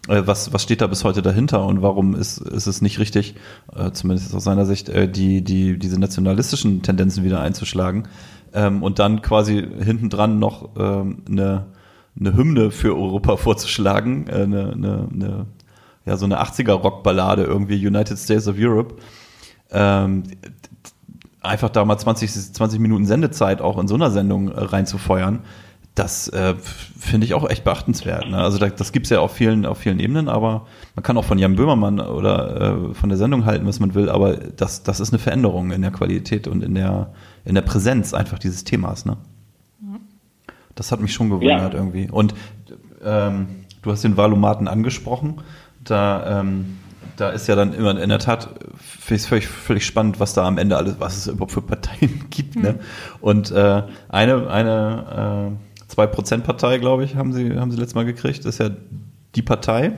äh, was, was steht da bis heute dahinter und warum ist, ist es nicht richtig, äh, zumindest aus seiner Sicht, äh, die, die, diese nationalistischen Tendenzen wieder einzuschlagen ähm, und dann quasi hinten dran noch ähm, eine, eine Hymne für Europa vorzuschlagen, äh, eine, eine, eine, ja, so eine 80er-Rockballade irgendwie, United States of Europe. Ähm, einfach da mal 20, 20 Minuten Sendezeit auch in so einer Sendung äh, reinzufeuern, das äh, finde ich auch echt beachtenswert. Ne? Also da, das gibt's ja auf vielen, auf vielen Ebenen, aber man kann auch von Jan Böhmermann oder äh, von der Sendung halten, was man will, aber das, das ist eine Veränderung in der Qualität und in der, in der Präsenz einfach dieses Themas. Ne? Das hat mich schon gewundert Ja. irgendwie. Und ähm, du hast den Valomaten angesprochen. Da, ähm, da ist ja dann immer in der Tat finde ich völlig, völlig spannend, was da am Ende alles, was es überhaupt für Parteien gibt. Ne? Und äh, eine, eine äh, 2%-Partei, glaube ich, haben sie, haben sie letztes Mal gekriegt. Das ist ja die Partei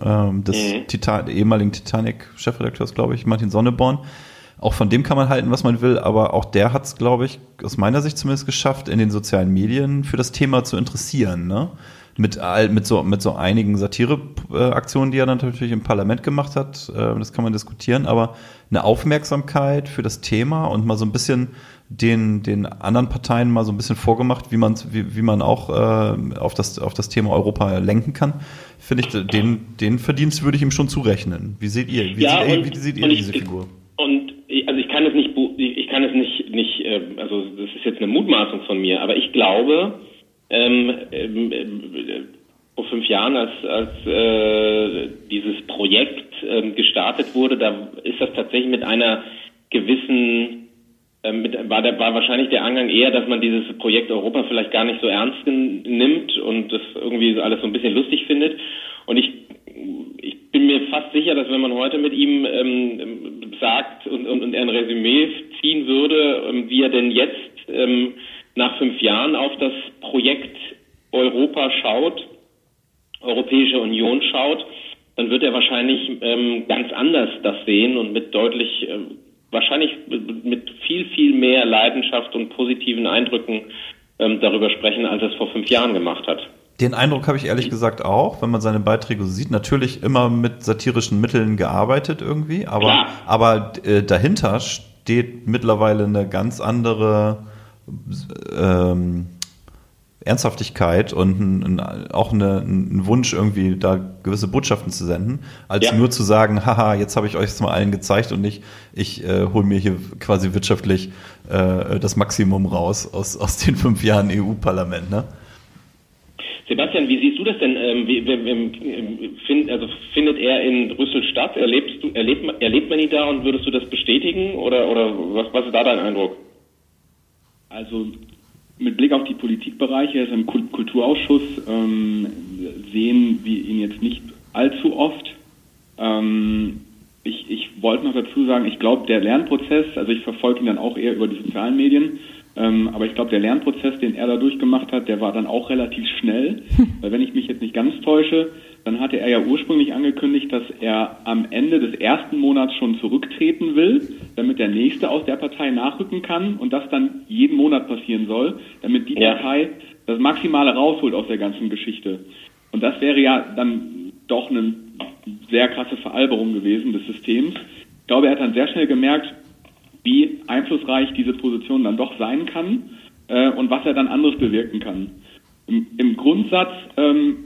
ähm, des Mhm. Titan, ehemaligen Titanic-Chefredakteurs, glaube ich, Martin Sonneborn. Auch von dem kann man halten, was man will, aber auch der hat es, glaube ich, aus meiner Sicht zumindest geschafft, in den sozialen Medien für das Thema zu interessieren. Ne? Mit, all, mit, so, mit so einigen Satireaktionen, die er dann natürlich im Parlament gemacht hat, äh, das kann man diskutieren, aber eine Aufmerksamkeit für das Thema und mal so ein bisschen den, den anderen Parteien mal so ein bisschen vorgemacht, wie man, wie, wie man auch äh, auf, das, auf das Thema Europa lenken kann, finde ich, den, den Verdienst würde ich ihm schon zurechnen. Wie seht ihr, wie Ja, seht, und- wie seht ihr und ich- diese Figur? Und also ich kann es nicht, ich kann es nicht, nicht, äh, also das ist jetzt eine Mutmaßung von mir, aber ich glaube, ähm, ähm, äh, vor fünf Jahren, als, als äh, dieses Projekt ähm, gestartet wurde, da ist das tatsächlich mit einer gewissen ähm, mit, war, der, war wahrscheinlich der Angang eher, dass man dieses Projekt Europa vielleicht gar nicht so ernst nimmt und das irgendwie alles so ein bisschen lustig findet. Und ich, ich bin mir fast sicher, dass wenn man heute mit ihm ähm, sagt und, und, und er ein Resümee ziehen würde, ähm, wie er denn jetzt ähm, nach fünf Jahren auf das Projekt Europa schaut, Europäische Union schaut, dann wird er wahrscheinlich ähm, ganz anders das sehen und mit deutlich, ähm, wahrscheinlich mit, viel, viel mehr Leidenschaft und positiven Eindrücken ähm, darüber sprechen, als er es vor fünf Jahren gemacht hat. Den Eindruck habe ich ehrlich gesagt auch, wenn man seine Beiträge so sieht. Natürlich immer mit satirischen Mitteln gearbeitet irgendwie, aber, Klar. aber äh, dahinter steht mittlerweile eine ganz andere ähm, Ernsthaftigkeit und ein, ein, auch eine, ein Wunsch, irgendwie da gewisse Botschaften zu senden, als Ja. nur zu sagen, haha, jetzt habe ich euch es mal allen gezeigt und nicht, ich äh, hole mir hier quasi wirtschaftlich äh, das Maximum raus aus, aus den fünf Jahren EU-Parlament. Ne? Sebastian, wie siehst du das denn? Ähm, wie, wie, find, also findet er in Brüssel statt? Erlebst du, erlebt, man- erlebt man ihn da und würdest du das bestätigen? Oder, oder was, was ist da dein Eindruck? Also mit Blick auf die Politikbereiche, also im Kul- Kulturausschuss, ähm, sehen wir ihn jetzt nicht allzu oft. Ähm, ich, ich wollte noch dazu sagen, ich glaube, der Lernprozess, also ich verfolge ihn dann auch eher über die sozialen Medien, ähm, aber ich glaube, der Lernprozess, den er da durchgemacht hat, der war dann auch relativ schnell. Weil wenn ich mich jetzt nicht ganz täusche, dann hatte er ja ursprünglich angekündigt, dass er am Ende des ersten Monats schon zurücktreten will, damit der nächste aus der Partei nachrücken kann und das dann jeden Monat passieren soll, damit die Ja. Partei das Maximale rausholt aus der ganzen Geschichte. Und das wäre ja dann doch eine sehr krasse Veralberung gewesen des Systems. Ich glaube, er hat dann sehr schnell gemerkt, wie einflussreich diese Position dann doch sein kann äh, und was er dann anderes bewirken kann. Im, im Grundsatz ähm,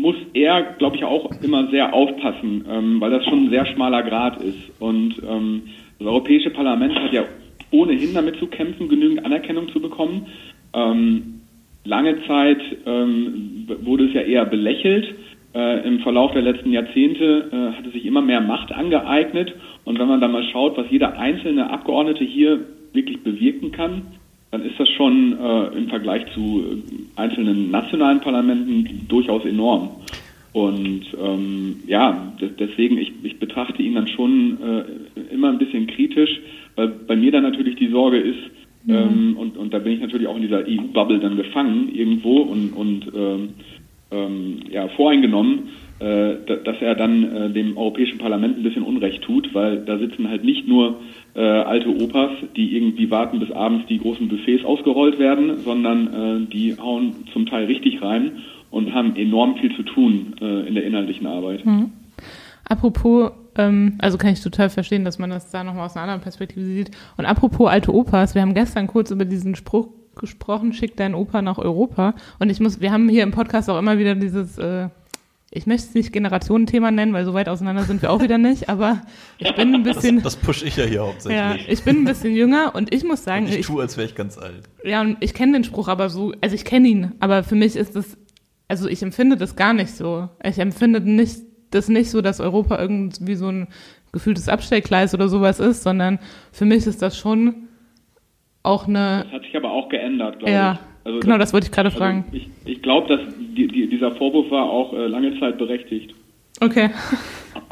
muss er, glaube ich, auch immer sehr aufpassen, ähm, weil das schon ein sehr schmaler Grad ist. Und ähm, das Europäische Parlament hat ja ohnehin damit zu kämpfen, genügend Anerkennung zu bekommen. Ähm, lange Zeit ähm, wurde es ja eher belächelt. Äh, Im Verlauf der letzten Jahrzehnte äh, hat es sich immer mehr Macht angeeignet. Und wenn man dann mal schaut, was jeder einzelne Abgeordnete hier wirklich bewirken kann, dann ist das schon äh, im Vergleich zu äh, einzelnen nationalen Parlamenten durchaus enorm. Und ähm, ja, de- deswegen, ich, ich betrachte ihn dann schon äh, immer ein bisschen kritisch, weil bei mir dann natürlich die Sorge ist, ähm, und, und da bin ich natürlich auch in dieser EU-Bubble dann gefangen irgendwo und, und ähm, ähm, ja, voreingenommen, äh, da- dass er dann äh, dem Europäischen Parlament ein bisschen Unrecht tut, weil da sitzen halt nicht nur äh, alte Opas, die irgendwie warten, bis abends die großen Buffets ausgerollt werden, sondern äh, die hauen zum Teil richtig rein und haben enorm viel zu tun äh, in der inhaltlichen Arbeit. Apropos, ähm, also kann ich total verstehen, dass man das da nochmal aus einer anderen Perspektive sieht. Und apropos alte Opas, wir haben gestern kurz über diesen Spruch gesprochen, schick deinen Opa nach Europa. Und ich muss, wir haben hier im Podcast auch immer wieder dieses, äh, ich möchte es nicht Generationenthema nennen, weil so weit auseinander sind wir auch wieder nicht, aber ich bin ein bisschen, Das push ich ja hier ja, hauptsächlich. ich bin ein bisschen jünger und ich muss sagen, ich ich, tue, als wäre ich ganz alt. ja, und ich kenne den Spruch aber so, also ich kenne ihn, aber für mich ist das, also ich empfinde das gar nicht so. Ich empfinde nicht, das nicht so, dass Europa irgendwie so ein gefühltes Abstellgleis oder sowas ist, sondern für mich ist das schon auch eine, Das hat sich aber auch geändert, glaube ja, ich. Also genau, das wollte ich gerade fragen. Also ich ich glaube, dass die, die, dieser Vorwurf war auch äh, lange Zeit berechtigt. Okay.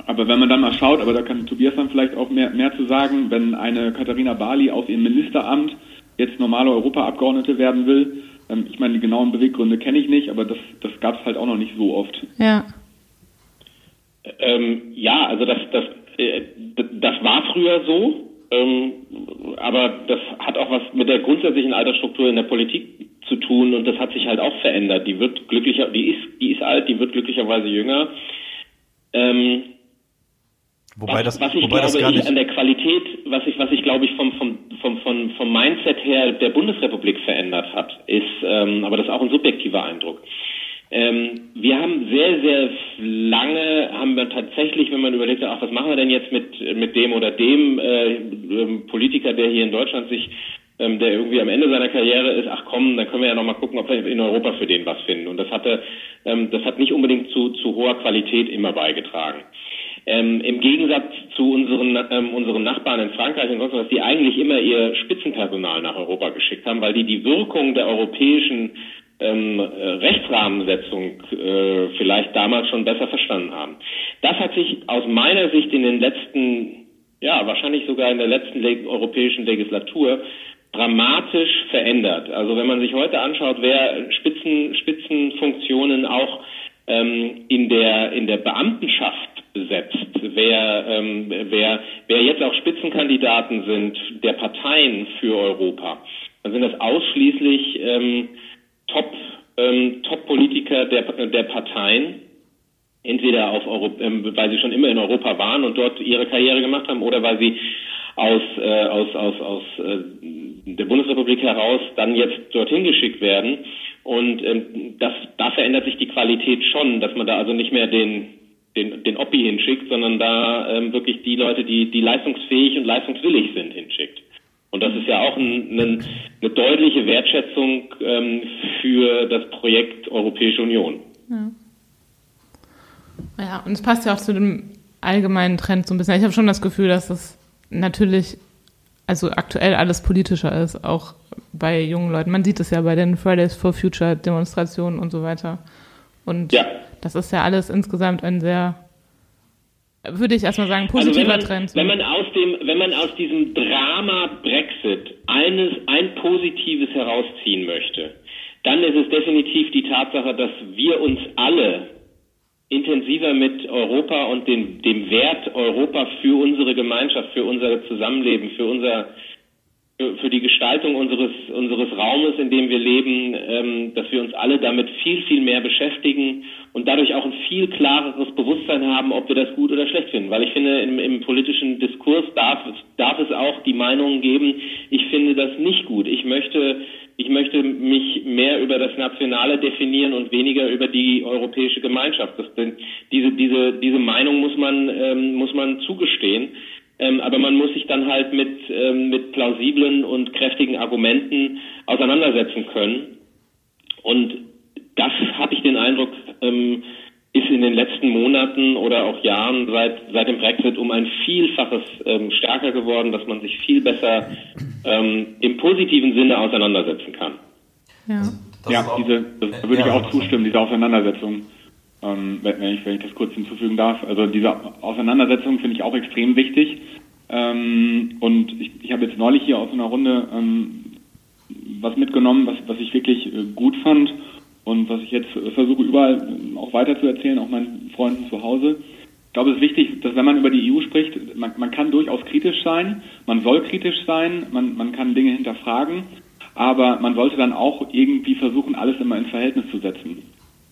Aber wenn man dann mal schaut, aber da kann Tobias dann vielleicht auch mehr, mehr zu sagen, wenn eine Katharina Barley aus ihrem Ministeramt jetzt normale Europaabgeordnete werden will, ähm, ich meine, die genauen Beweggründe kenne ich nicht, aber das, das gab es halt auch noch nicht so oft. Ja. Ähm, ja, also das, das, äh, das war früher so, ähm, aber das hat auch was mit der grundsätzlichen Altersstruktur in der Politik zu tun und das hat sich halt auch verändert. Die wird glücklicher, die ist, die ist alt, die wird glücklicherweise jünger. Ähm, Wobei was, das, was ich wobei das glaube, gar ich nicht. an der Qualität, was ich, was ich glaube ich vom, vom, vom, vom, vom Mindset her der Bundesrepublik verändert hat, ist, ähm, aber das ist auch ein subjektiver Eindruck. Ähm, wir haben sehr, sehr lange, haben wir tatsächlich, wenn man überlegt, ach, was machen wir denn jetzt mit, mit dem oder dem äh, ähm, Politiker, der hier in Deutschland sich, ähm, der irgendwie am Ende seiner Karriere ist, ach komm, dann können wir ja nochmal gucken, ob wir in Europa für den was finden. Und das hatte, ähm, das hat nicht unbedingt zu, zu hoher Qualität immer beigetragen. Ähm, Im Gegensatz zu unseren, ähm, unseren Nachbarn in Frankreich und sonst was, die eigentlich immer ihr Spitzenpersonal nach Europa geschickt haben, weil die die Wirkung der europäischen ähm, äh, Rechtsrahmensetzung äh, vielleicht damals schon besser verstanden haben. Das hat sich aus meiner Sicht in den letzten, ja, wahrscheinlich sogar in der letzten leg europäischen Legislatur dramatisch verändert. Also wenn man sich heute anschaut, wer Spitzen, Spitzenfunktionen auch ähm, in der in der Beamtenschaft besetzt, wer ähm, wer wer jetzt auch Spitzenkandidaten sind der Parteien für Europa, dann sind das ausschließlich ähm, Top ähm, Top-Politiker der, der Parteien, entweder auf Euro, ähm, weil sie schon immer in Europa waren und dort ihre Karriere gemacht haben, oder weil sie aus, äh, aus, aus, aus äh, der Bundesrepublik heraus dann jetzt dorthin geschickt werden. Und ähm, das, da verändert sich die Qualität schon, dass man da also nicht mehr den, den, den Oppi hinschickt, sondern da ähm, wirklich die Leute, die, die leistungsfähig und leistungswillig sind, hinschickt. Und das ist ja auch ein, ein, eine deutliche Wertschätzung ähm, für das Projekt Europäische Union. Ja. ja, und es passt ja auch zu dem allgemeinen Trend so ein bisschen. Ich habe schon das Gefühl, dass es natürlich, also aktuell alles politischer ist, auch bei jungen Leuten. Man sieht es ja bei den Fridays for Future Demonstrationen und so weiter. Und ja. das ist ja alles insgesamt ein sehr würde ich erstmal sagen, positiver also wenn man, Trend. Wenn man aus dem, wenn man aus diesem Drama Brexit eines, ein Positives herausziehen möchte, dann ist es definitiv die Tatsache, dass wir uns alle intensiver mit Europa und dem, dem Wert Europa für unsere Gemeinschaft, für unser Zusammenleben, für unser für die Gestaltung unseres, unseres Raumes, in dem wir leben, ähm, dass wir uns alle damit viel, viel mehr beschäftigen und dadurch auch ein viel klareres Bewusstsein haben, ob wir das gut oder schlecht finden. Weil ich finde, im, im politischen Diskurs darf, darf es auch die Meinungen geben, ich finde das nicht gut. Ich möchte, ich möchte mich mehr über das Nationale definieren und weniger über die europäische Gemeinschaft. Das, diese, diese, diese Meinung muss man, ähm, muss man zugestehen. Ähm, aber man muss sich dann halt mit, ähm, mit plausiblen und kräftigen Argumenten auseinandersetzen können. Und das habe ich den Eindruck, ähm, ist in den letzten Monaten oder auch Jahren seit, seit dem Brexit um ein Vielfaches ähm, stärker geworden, dass man sich viel besser ähm, im positiven Sinne auseinandersetzen kann. Ja, ja diese, das würde ich auch zustimmen, diese Auseinandersetzung. Ähm, wenn, ich, wenn ich das kurz hinzufügen darf. Also diese Auseinandersetzung finde ich auch extrem wichtig. Ähm, und ich, ich habe jetzt neulich hier aus einer Runde ähm, was mitgenommen, was, was ich wirklich äh, gut fand und was ich jetzt äh, versuche überall äh, auch weiter zu erzählen, auch meinen Freunden zu Hause. Ich glaube, es ist wichtig, dass wenn man über die EU spricht, man, man kann durchaus kritisch sein, man soll kritisch sein, man, man kann Dinge hinterfragen, aber man sollte dann auch irgendwie versuchen, alles immer in Verhältnis zu setzen.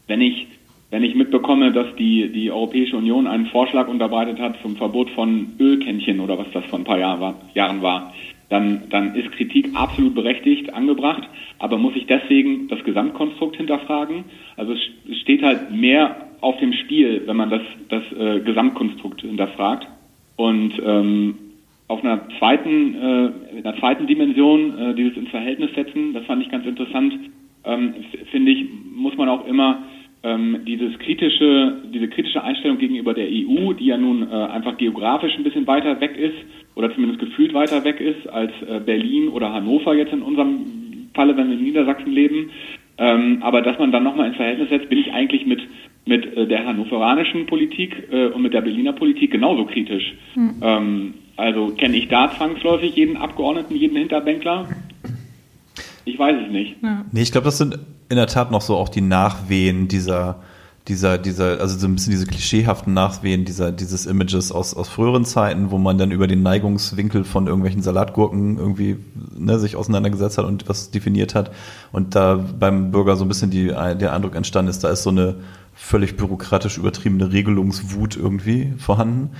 Wenn ich wenn ich mitbekomme, dass die, die Europäische Union einen Vorschlag unterbreitet hat zum Verbot von Ölkännchen oder was das vor ein paar Jahr war, Jahren war, dann, dann ist Kritik absolut berechtigt, angebracht, aber muss ich deswegen das Gesamtkonstrukt hinterfragen? Also es steht halt mehr auf dem Spiel, wenn man das, das äh, Gesamtkonstrukt hinterfragt. Und ähm, auf einer zweiten, äh, in einer zweiten Dimension äh, dieses ins Verhältnis setzen, das fand ich ganz interessant, ähm, finde ich, muss man auch immer ähm, dieses kritische, diese kritische Einstellung gegenüber der EU, die ja nun äh, einfach geografisch ein bisschen weiter weg ist oder zumindest gefühlt weiter weg ist als äh, Berlin oder Hannover jetzt in unserem Falle, wenn wir in Niedersachsen leben. Ähm, aber dass man dann nochmal ins Verhältnis setzt, bin ich eigentlich mit, mit äh, der hannoveranischen Politik äh, und mit der Berliner Politik genauso kritisch. Mhm. Ähm, also kenne ich da zwangsläufig jeden Abgeordneten, jeden Hinterbänkler? Ich weiß es nicht. Ja. Nee, ich glaube, das sind in der Tat noch so auch die Nachwehen dieser, dieser, dieser, also so ein bisschen diese klischeehaften Nachwehen dieser, dieses Images aus, aus früheren Zeiten, wo man dann über den Neigungswinkel von irgendwelchen Salatgurken irgendwie ne, sich auseinandergesetzt hat und was definiert hat. Und da beim Bürger so ein bisschen die, der Eindruck entstanden ist, da ist so eine völlig bürokratisch übertriebene Regelungswut irgendwie vorhanden.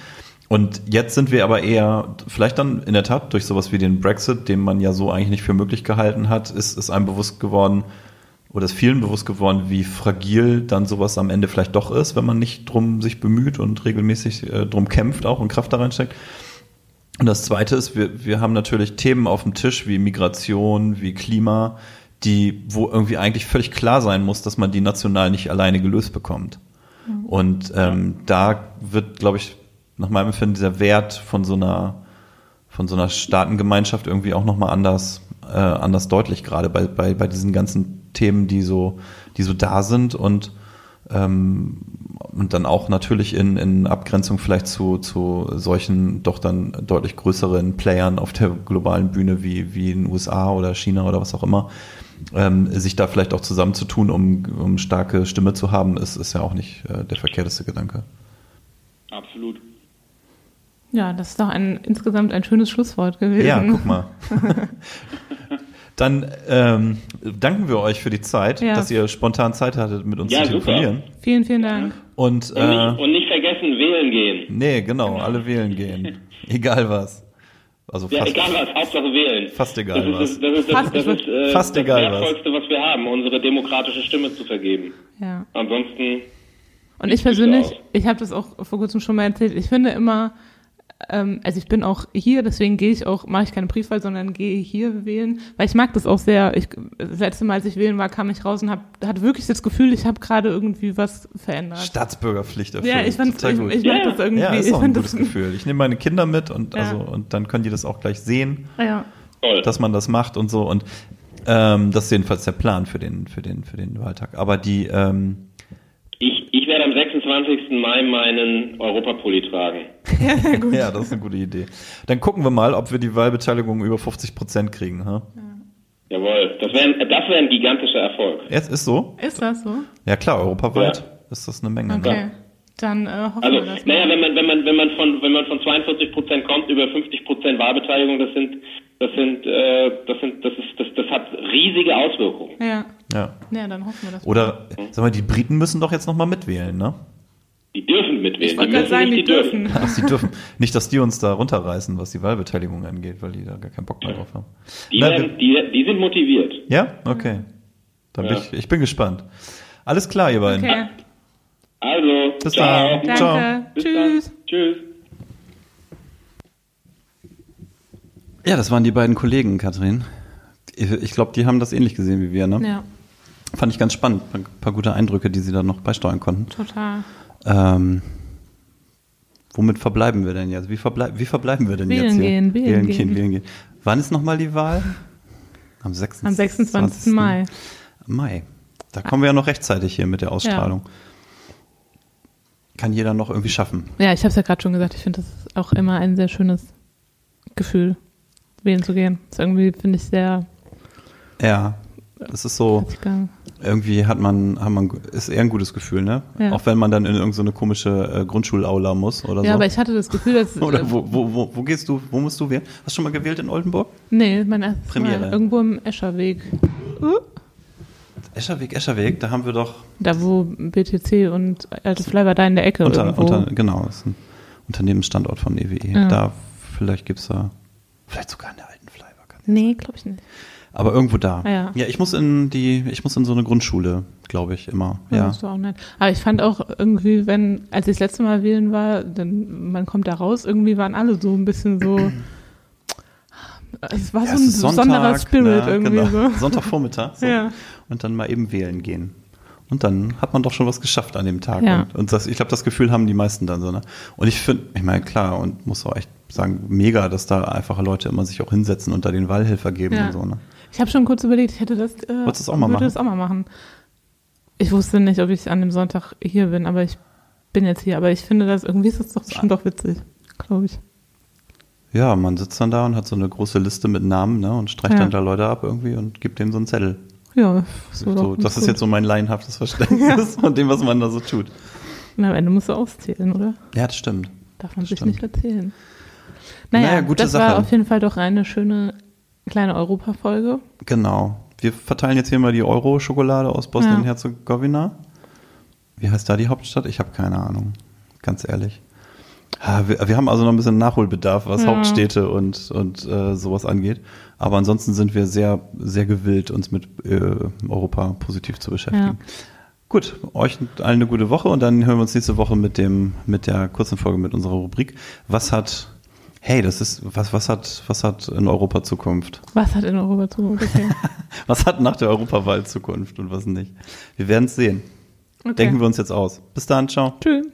Und jetzt sind wir aber eher, vielleicht dann in der Tat durch sowas wie den Brexit, den man ja so eigentlich nicht für möglich gehalten hat, ist, ist einem bewusst geworden, oder ist vielen bewusst geworden, wie fragil dann sowas am Ende vielleicht doch ist, wenn man nicht drum sich bemüht und regelmäßig äh, drum kämpft auch und Kraft da reinsteckt. Und das zweite ist, wir, wir haben natürlich Themen auf dem Tisch wie Migration, wie Klima, die, wo irgendwie eigentlich völlig klar sein muss, dass man die national nicht alleine gelöst bekommt. Mhm. Und ähm, da wird, glaube ich, nach meinem Empfinden dieser Wert von so einer von so einer Staatengemeinschaft irgendwie auch nochmal anders, äh, anders deutlich, gerade bei, bei, bei diesen ganzen Themen, die so, die so da sind und, ähm, und dann auch natürlich in, in Abgrenzung vielleicht zu, zu solchen doch dann deutlich größeren Playern auf der globalen Bühne wie, wie in den USA oder China oder was auch immer, ähm, sich da vielleicht auch zusammenzutun, um, um starke Stimme zu haben, ist, ist ja auch nicht äh, der verkehrteste Gedanke. Absolut. Ja, das ist doch ein, insgesamt ein schönes Schlusswort gewesen. Ja, guck mal. Dann ähm, danken wir euch für die Zeit, Ja. dass ihr spontan Zeit hattet, mit uns Ja, zu super. telefonieren. Vielen, vielen Dank. Und, Und, äh, nicht, und nicht vergessen, wählen gehen. nee, genau, alle wählen gehen. Egal was. Also Ja, fast, egal was, Hauptsache wählen. fast egal das ist, was. Das, das ist, das, Fast, das ist äh, Fast das egal was. Wertvollste, was wir haben, unsere demokratische Stimme zu vergeben. Ja. Ansonsten, Und ich persönlich, ich habe das auch vor kurzem schon mal erzählt, ich finde immer, ähm, also ich bin auch hier, deswegen gehe ich auch, mache ich keine Briefwahl, sondern gehe hier wählen, weil ich mag das auch sehr. Ich, das letzte Mal, als ich wählen war, kam ich raus und hab, hatte wirklich das Gefühl, ich habe gerade irgendwie was verändert. Staatsbürgerpflicht erfüllen. Ja, ich fand ich, gut. ich mag Ja. das irgendwie. ja, ist ich auch ein gutes das, Gefühl. Ich nehme meine Kinder mit und Ja. also und dann können die das auch gleich sehen, Ja. dass man das macht und so und ähm, das ist jedenfalls der Plan für den für den für den Wahltag. Aber die ähm, Ich, ich werde am 26. Mai meinen Europapulli tragen. ja, sehr gut. ja, das ist eine gute Idee. Dann gucken wir mal, ob wir die Wahlbeteiligung über 50 Prozent kriegen. Ha? Jawohl, das wäre das wär ein gigantischer Erfolg. Jetzt ist so? Ist das so? Ja klar, europaweit Ja. ist das eine Menge. Ne? Okay. Dann äh, hoffen Also, wir das naja, wenn man, wenn man, wenn man von, wenn man von 42 Prozent kommt über 50 Prozent Wahlbeteiligung, das sind, das sind, äh, das sind, das ist, das, das hat riesige Auswirkungen. Ja. Ja. ja, dann hoffen wir das mal. Oder sag mal, die Briten müssen doch jetzt noch mal mitwählen, ne? Die dürfen mitwählen. Ich wollte die gerade sagen, die nicht, dürfen. Ach, sie dürfen. Nicht, dass die uns da runterreißen, was die Wahlbeteiligung angeht, weil die da gar keinen Bock mehr drauf haben. Die, Na, werden, die, die sind motiviert. Ja? Okay. Dann bin Ja. ich, ich bin gespannt. Alles klar, ihr beiden. Okay. Also, Bis ciao. dann. Danke. Ciao. Bis Tschüss. Dann. Tschüss. Ja, das waren die beiden Kollegen, Katrin. Ich, ich glaube, die haben das ähnlich gesehen wie wir, ne? Ja, Fand ich ganz spannend. Ein paar gute Eindrücke, die sie da noch beisteuern konnten. total. Ähm, womit verbleiben wir denn jetzt? Wie, verblei wie verbleiben wir denn Wählen jetzt hier? gehen, wählen gehen, gehen. wählen gehen. Wann ist nochmal die Wahl? Am 26. Am 26. Mai. Mai. Da kommen wir ja noch rechtzeitig hier mit der Ausstrahlung. Kann jeder noch irgendwie schaffen. Ja, ich habe es ja gerade schon gesagt, ich finde das auch immer ein sehr schönes Gefühl, wählen zu gehen. Das ist irgendwie, finde ich, sehr Ja, das ist so, irgendwie hat man, hat man, ist eher ein gutes Gefühl, ne? Ja. Auch wenn man dann in irgendeine so komische äh, Grundschulaula muss oder Ja, so. aber ich hatte das Gefühl, dass. oder äh, wo, wo, wo, wo gehst du, wo musst du wählen? Hast du schon mal gewählt in Oldenburg? Nee, mein erstes Premiere. Mal. Irgendwo im Escherweg. Uh, Escherweg, Escherweg, da haben wir doch da, wo BTC und Alte Fly war da in der Ecke unter, irgendwo. unter, genau, das ist ein Unternehmensstandort von EWE. Ja. Da, vielleicht gibt's da, vielleicht sogar in der alten sein. nee, glaube ich nicht. Aber irgendwo da. Ah, ja. ich muss in die, ich muss in so eine Grundschule, glaube ich, immer. Ja. Ja. Das war auch nett. Aber ich fand auch irgendwie, wenn, als ich das letzte Mal wählen war, dann man kommt da raus, irgendwie waren alle so ein bisschen so. Es war Ja, so ein ist besonderer Spirit ne, irgendwie genau. so. Sonntagvormittag. So. Ja. Und dann mal eben wählen gehen. Und dann hat man doch schon was geschafft an dem Tag. Ja. Und, und das, ich glaube, das Gefühl haben die meisten dann so. Ne? Und ich finde, ich meine, klar, und muss auch echt sagen, mega, dass da einfache Leute immer sich auch hinsetzen und da den Wahlhelfer geben Ja. und so. Ne? Ich habe schon kurz überlegt, ich hätte das, äh, das auch mal würde machen? das auch mal machen. Ich wusste nicht, ob ich an dem Sonntag hier bin, aber ich bin jetzt hier. Aber ich finde das, irgendwie ist das doch schon doch witzig, glaube ich. Ja, man sitzt dann da und hat so eine große Liste mit Namen ne, und streicht Ja. dann da Leute ab irgendwie und gibt denen so einen Zettel. Ja, so, So, das ist gut. jetzt so mein laienhaftes Verständnis von dem, was man da so tut. Und am Ende musst du auszählen, oder? Ja, das stimmt. Darf man Das sich stimmt. nicht erzählen. Naja, Naja, gute das Sache. war auf jeden Fall doch eine schöne kleine Europa-Folge. Genau. Wir verteilen jetzt hier mal die Euro-Schokolade aus Bosnien-Herzegowina. Wie heißt da die Hauptstadt? Ich habe keine Ahnung. Ganz ehrlich. Wir, wir haben also noch ein bisschen Nachholbedarf, was Ja. Hauptstädte und, und äh, sowas angeht. Aber ansonsten sind wir sehr, sehr gewillt, uns mit äh, Europa positiv zu beschäftigen. Ja. Gut, euch allen eine gute Woche und dann hören wir uns nächste Woche mit dem, mit der kurzen Folge mit unserer Rubrik. Was hat, hey, das ist, was, was hat, was hat in Europa Zukunft? Was hat in Europa Zukunft? Okay. Was hat nach der Europawahl Zukunft und was nicht? Wir werden es sehen. okay. Denken wir uns jetzt aus. Bis dann, ciao. Tschüss.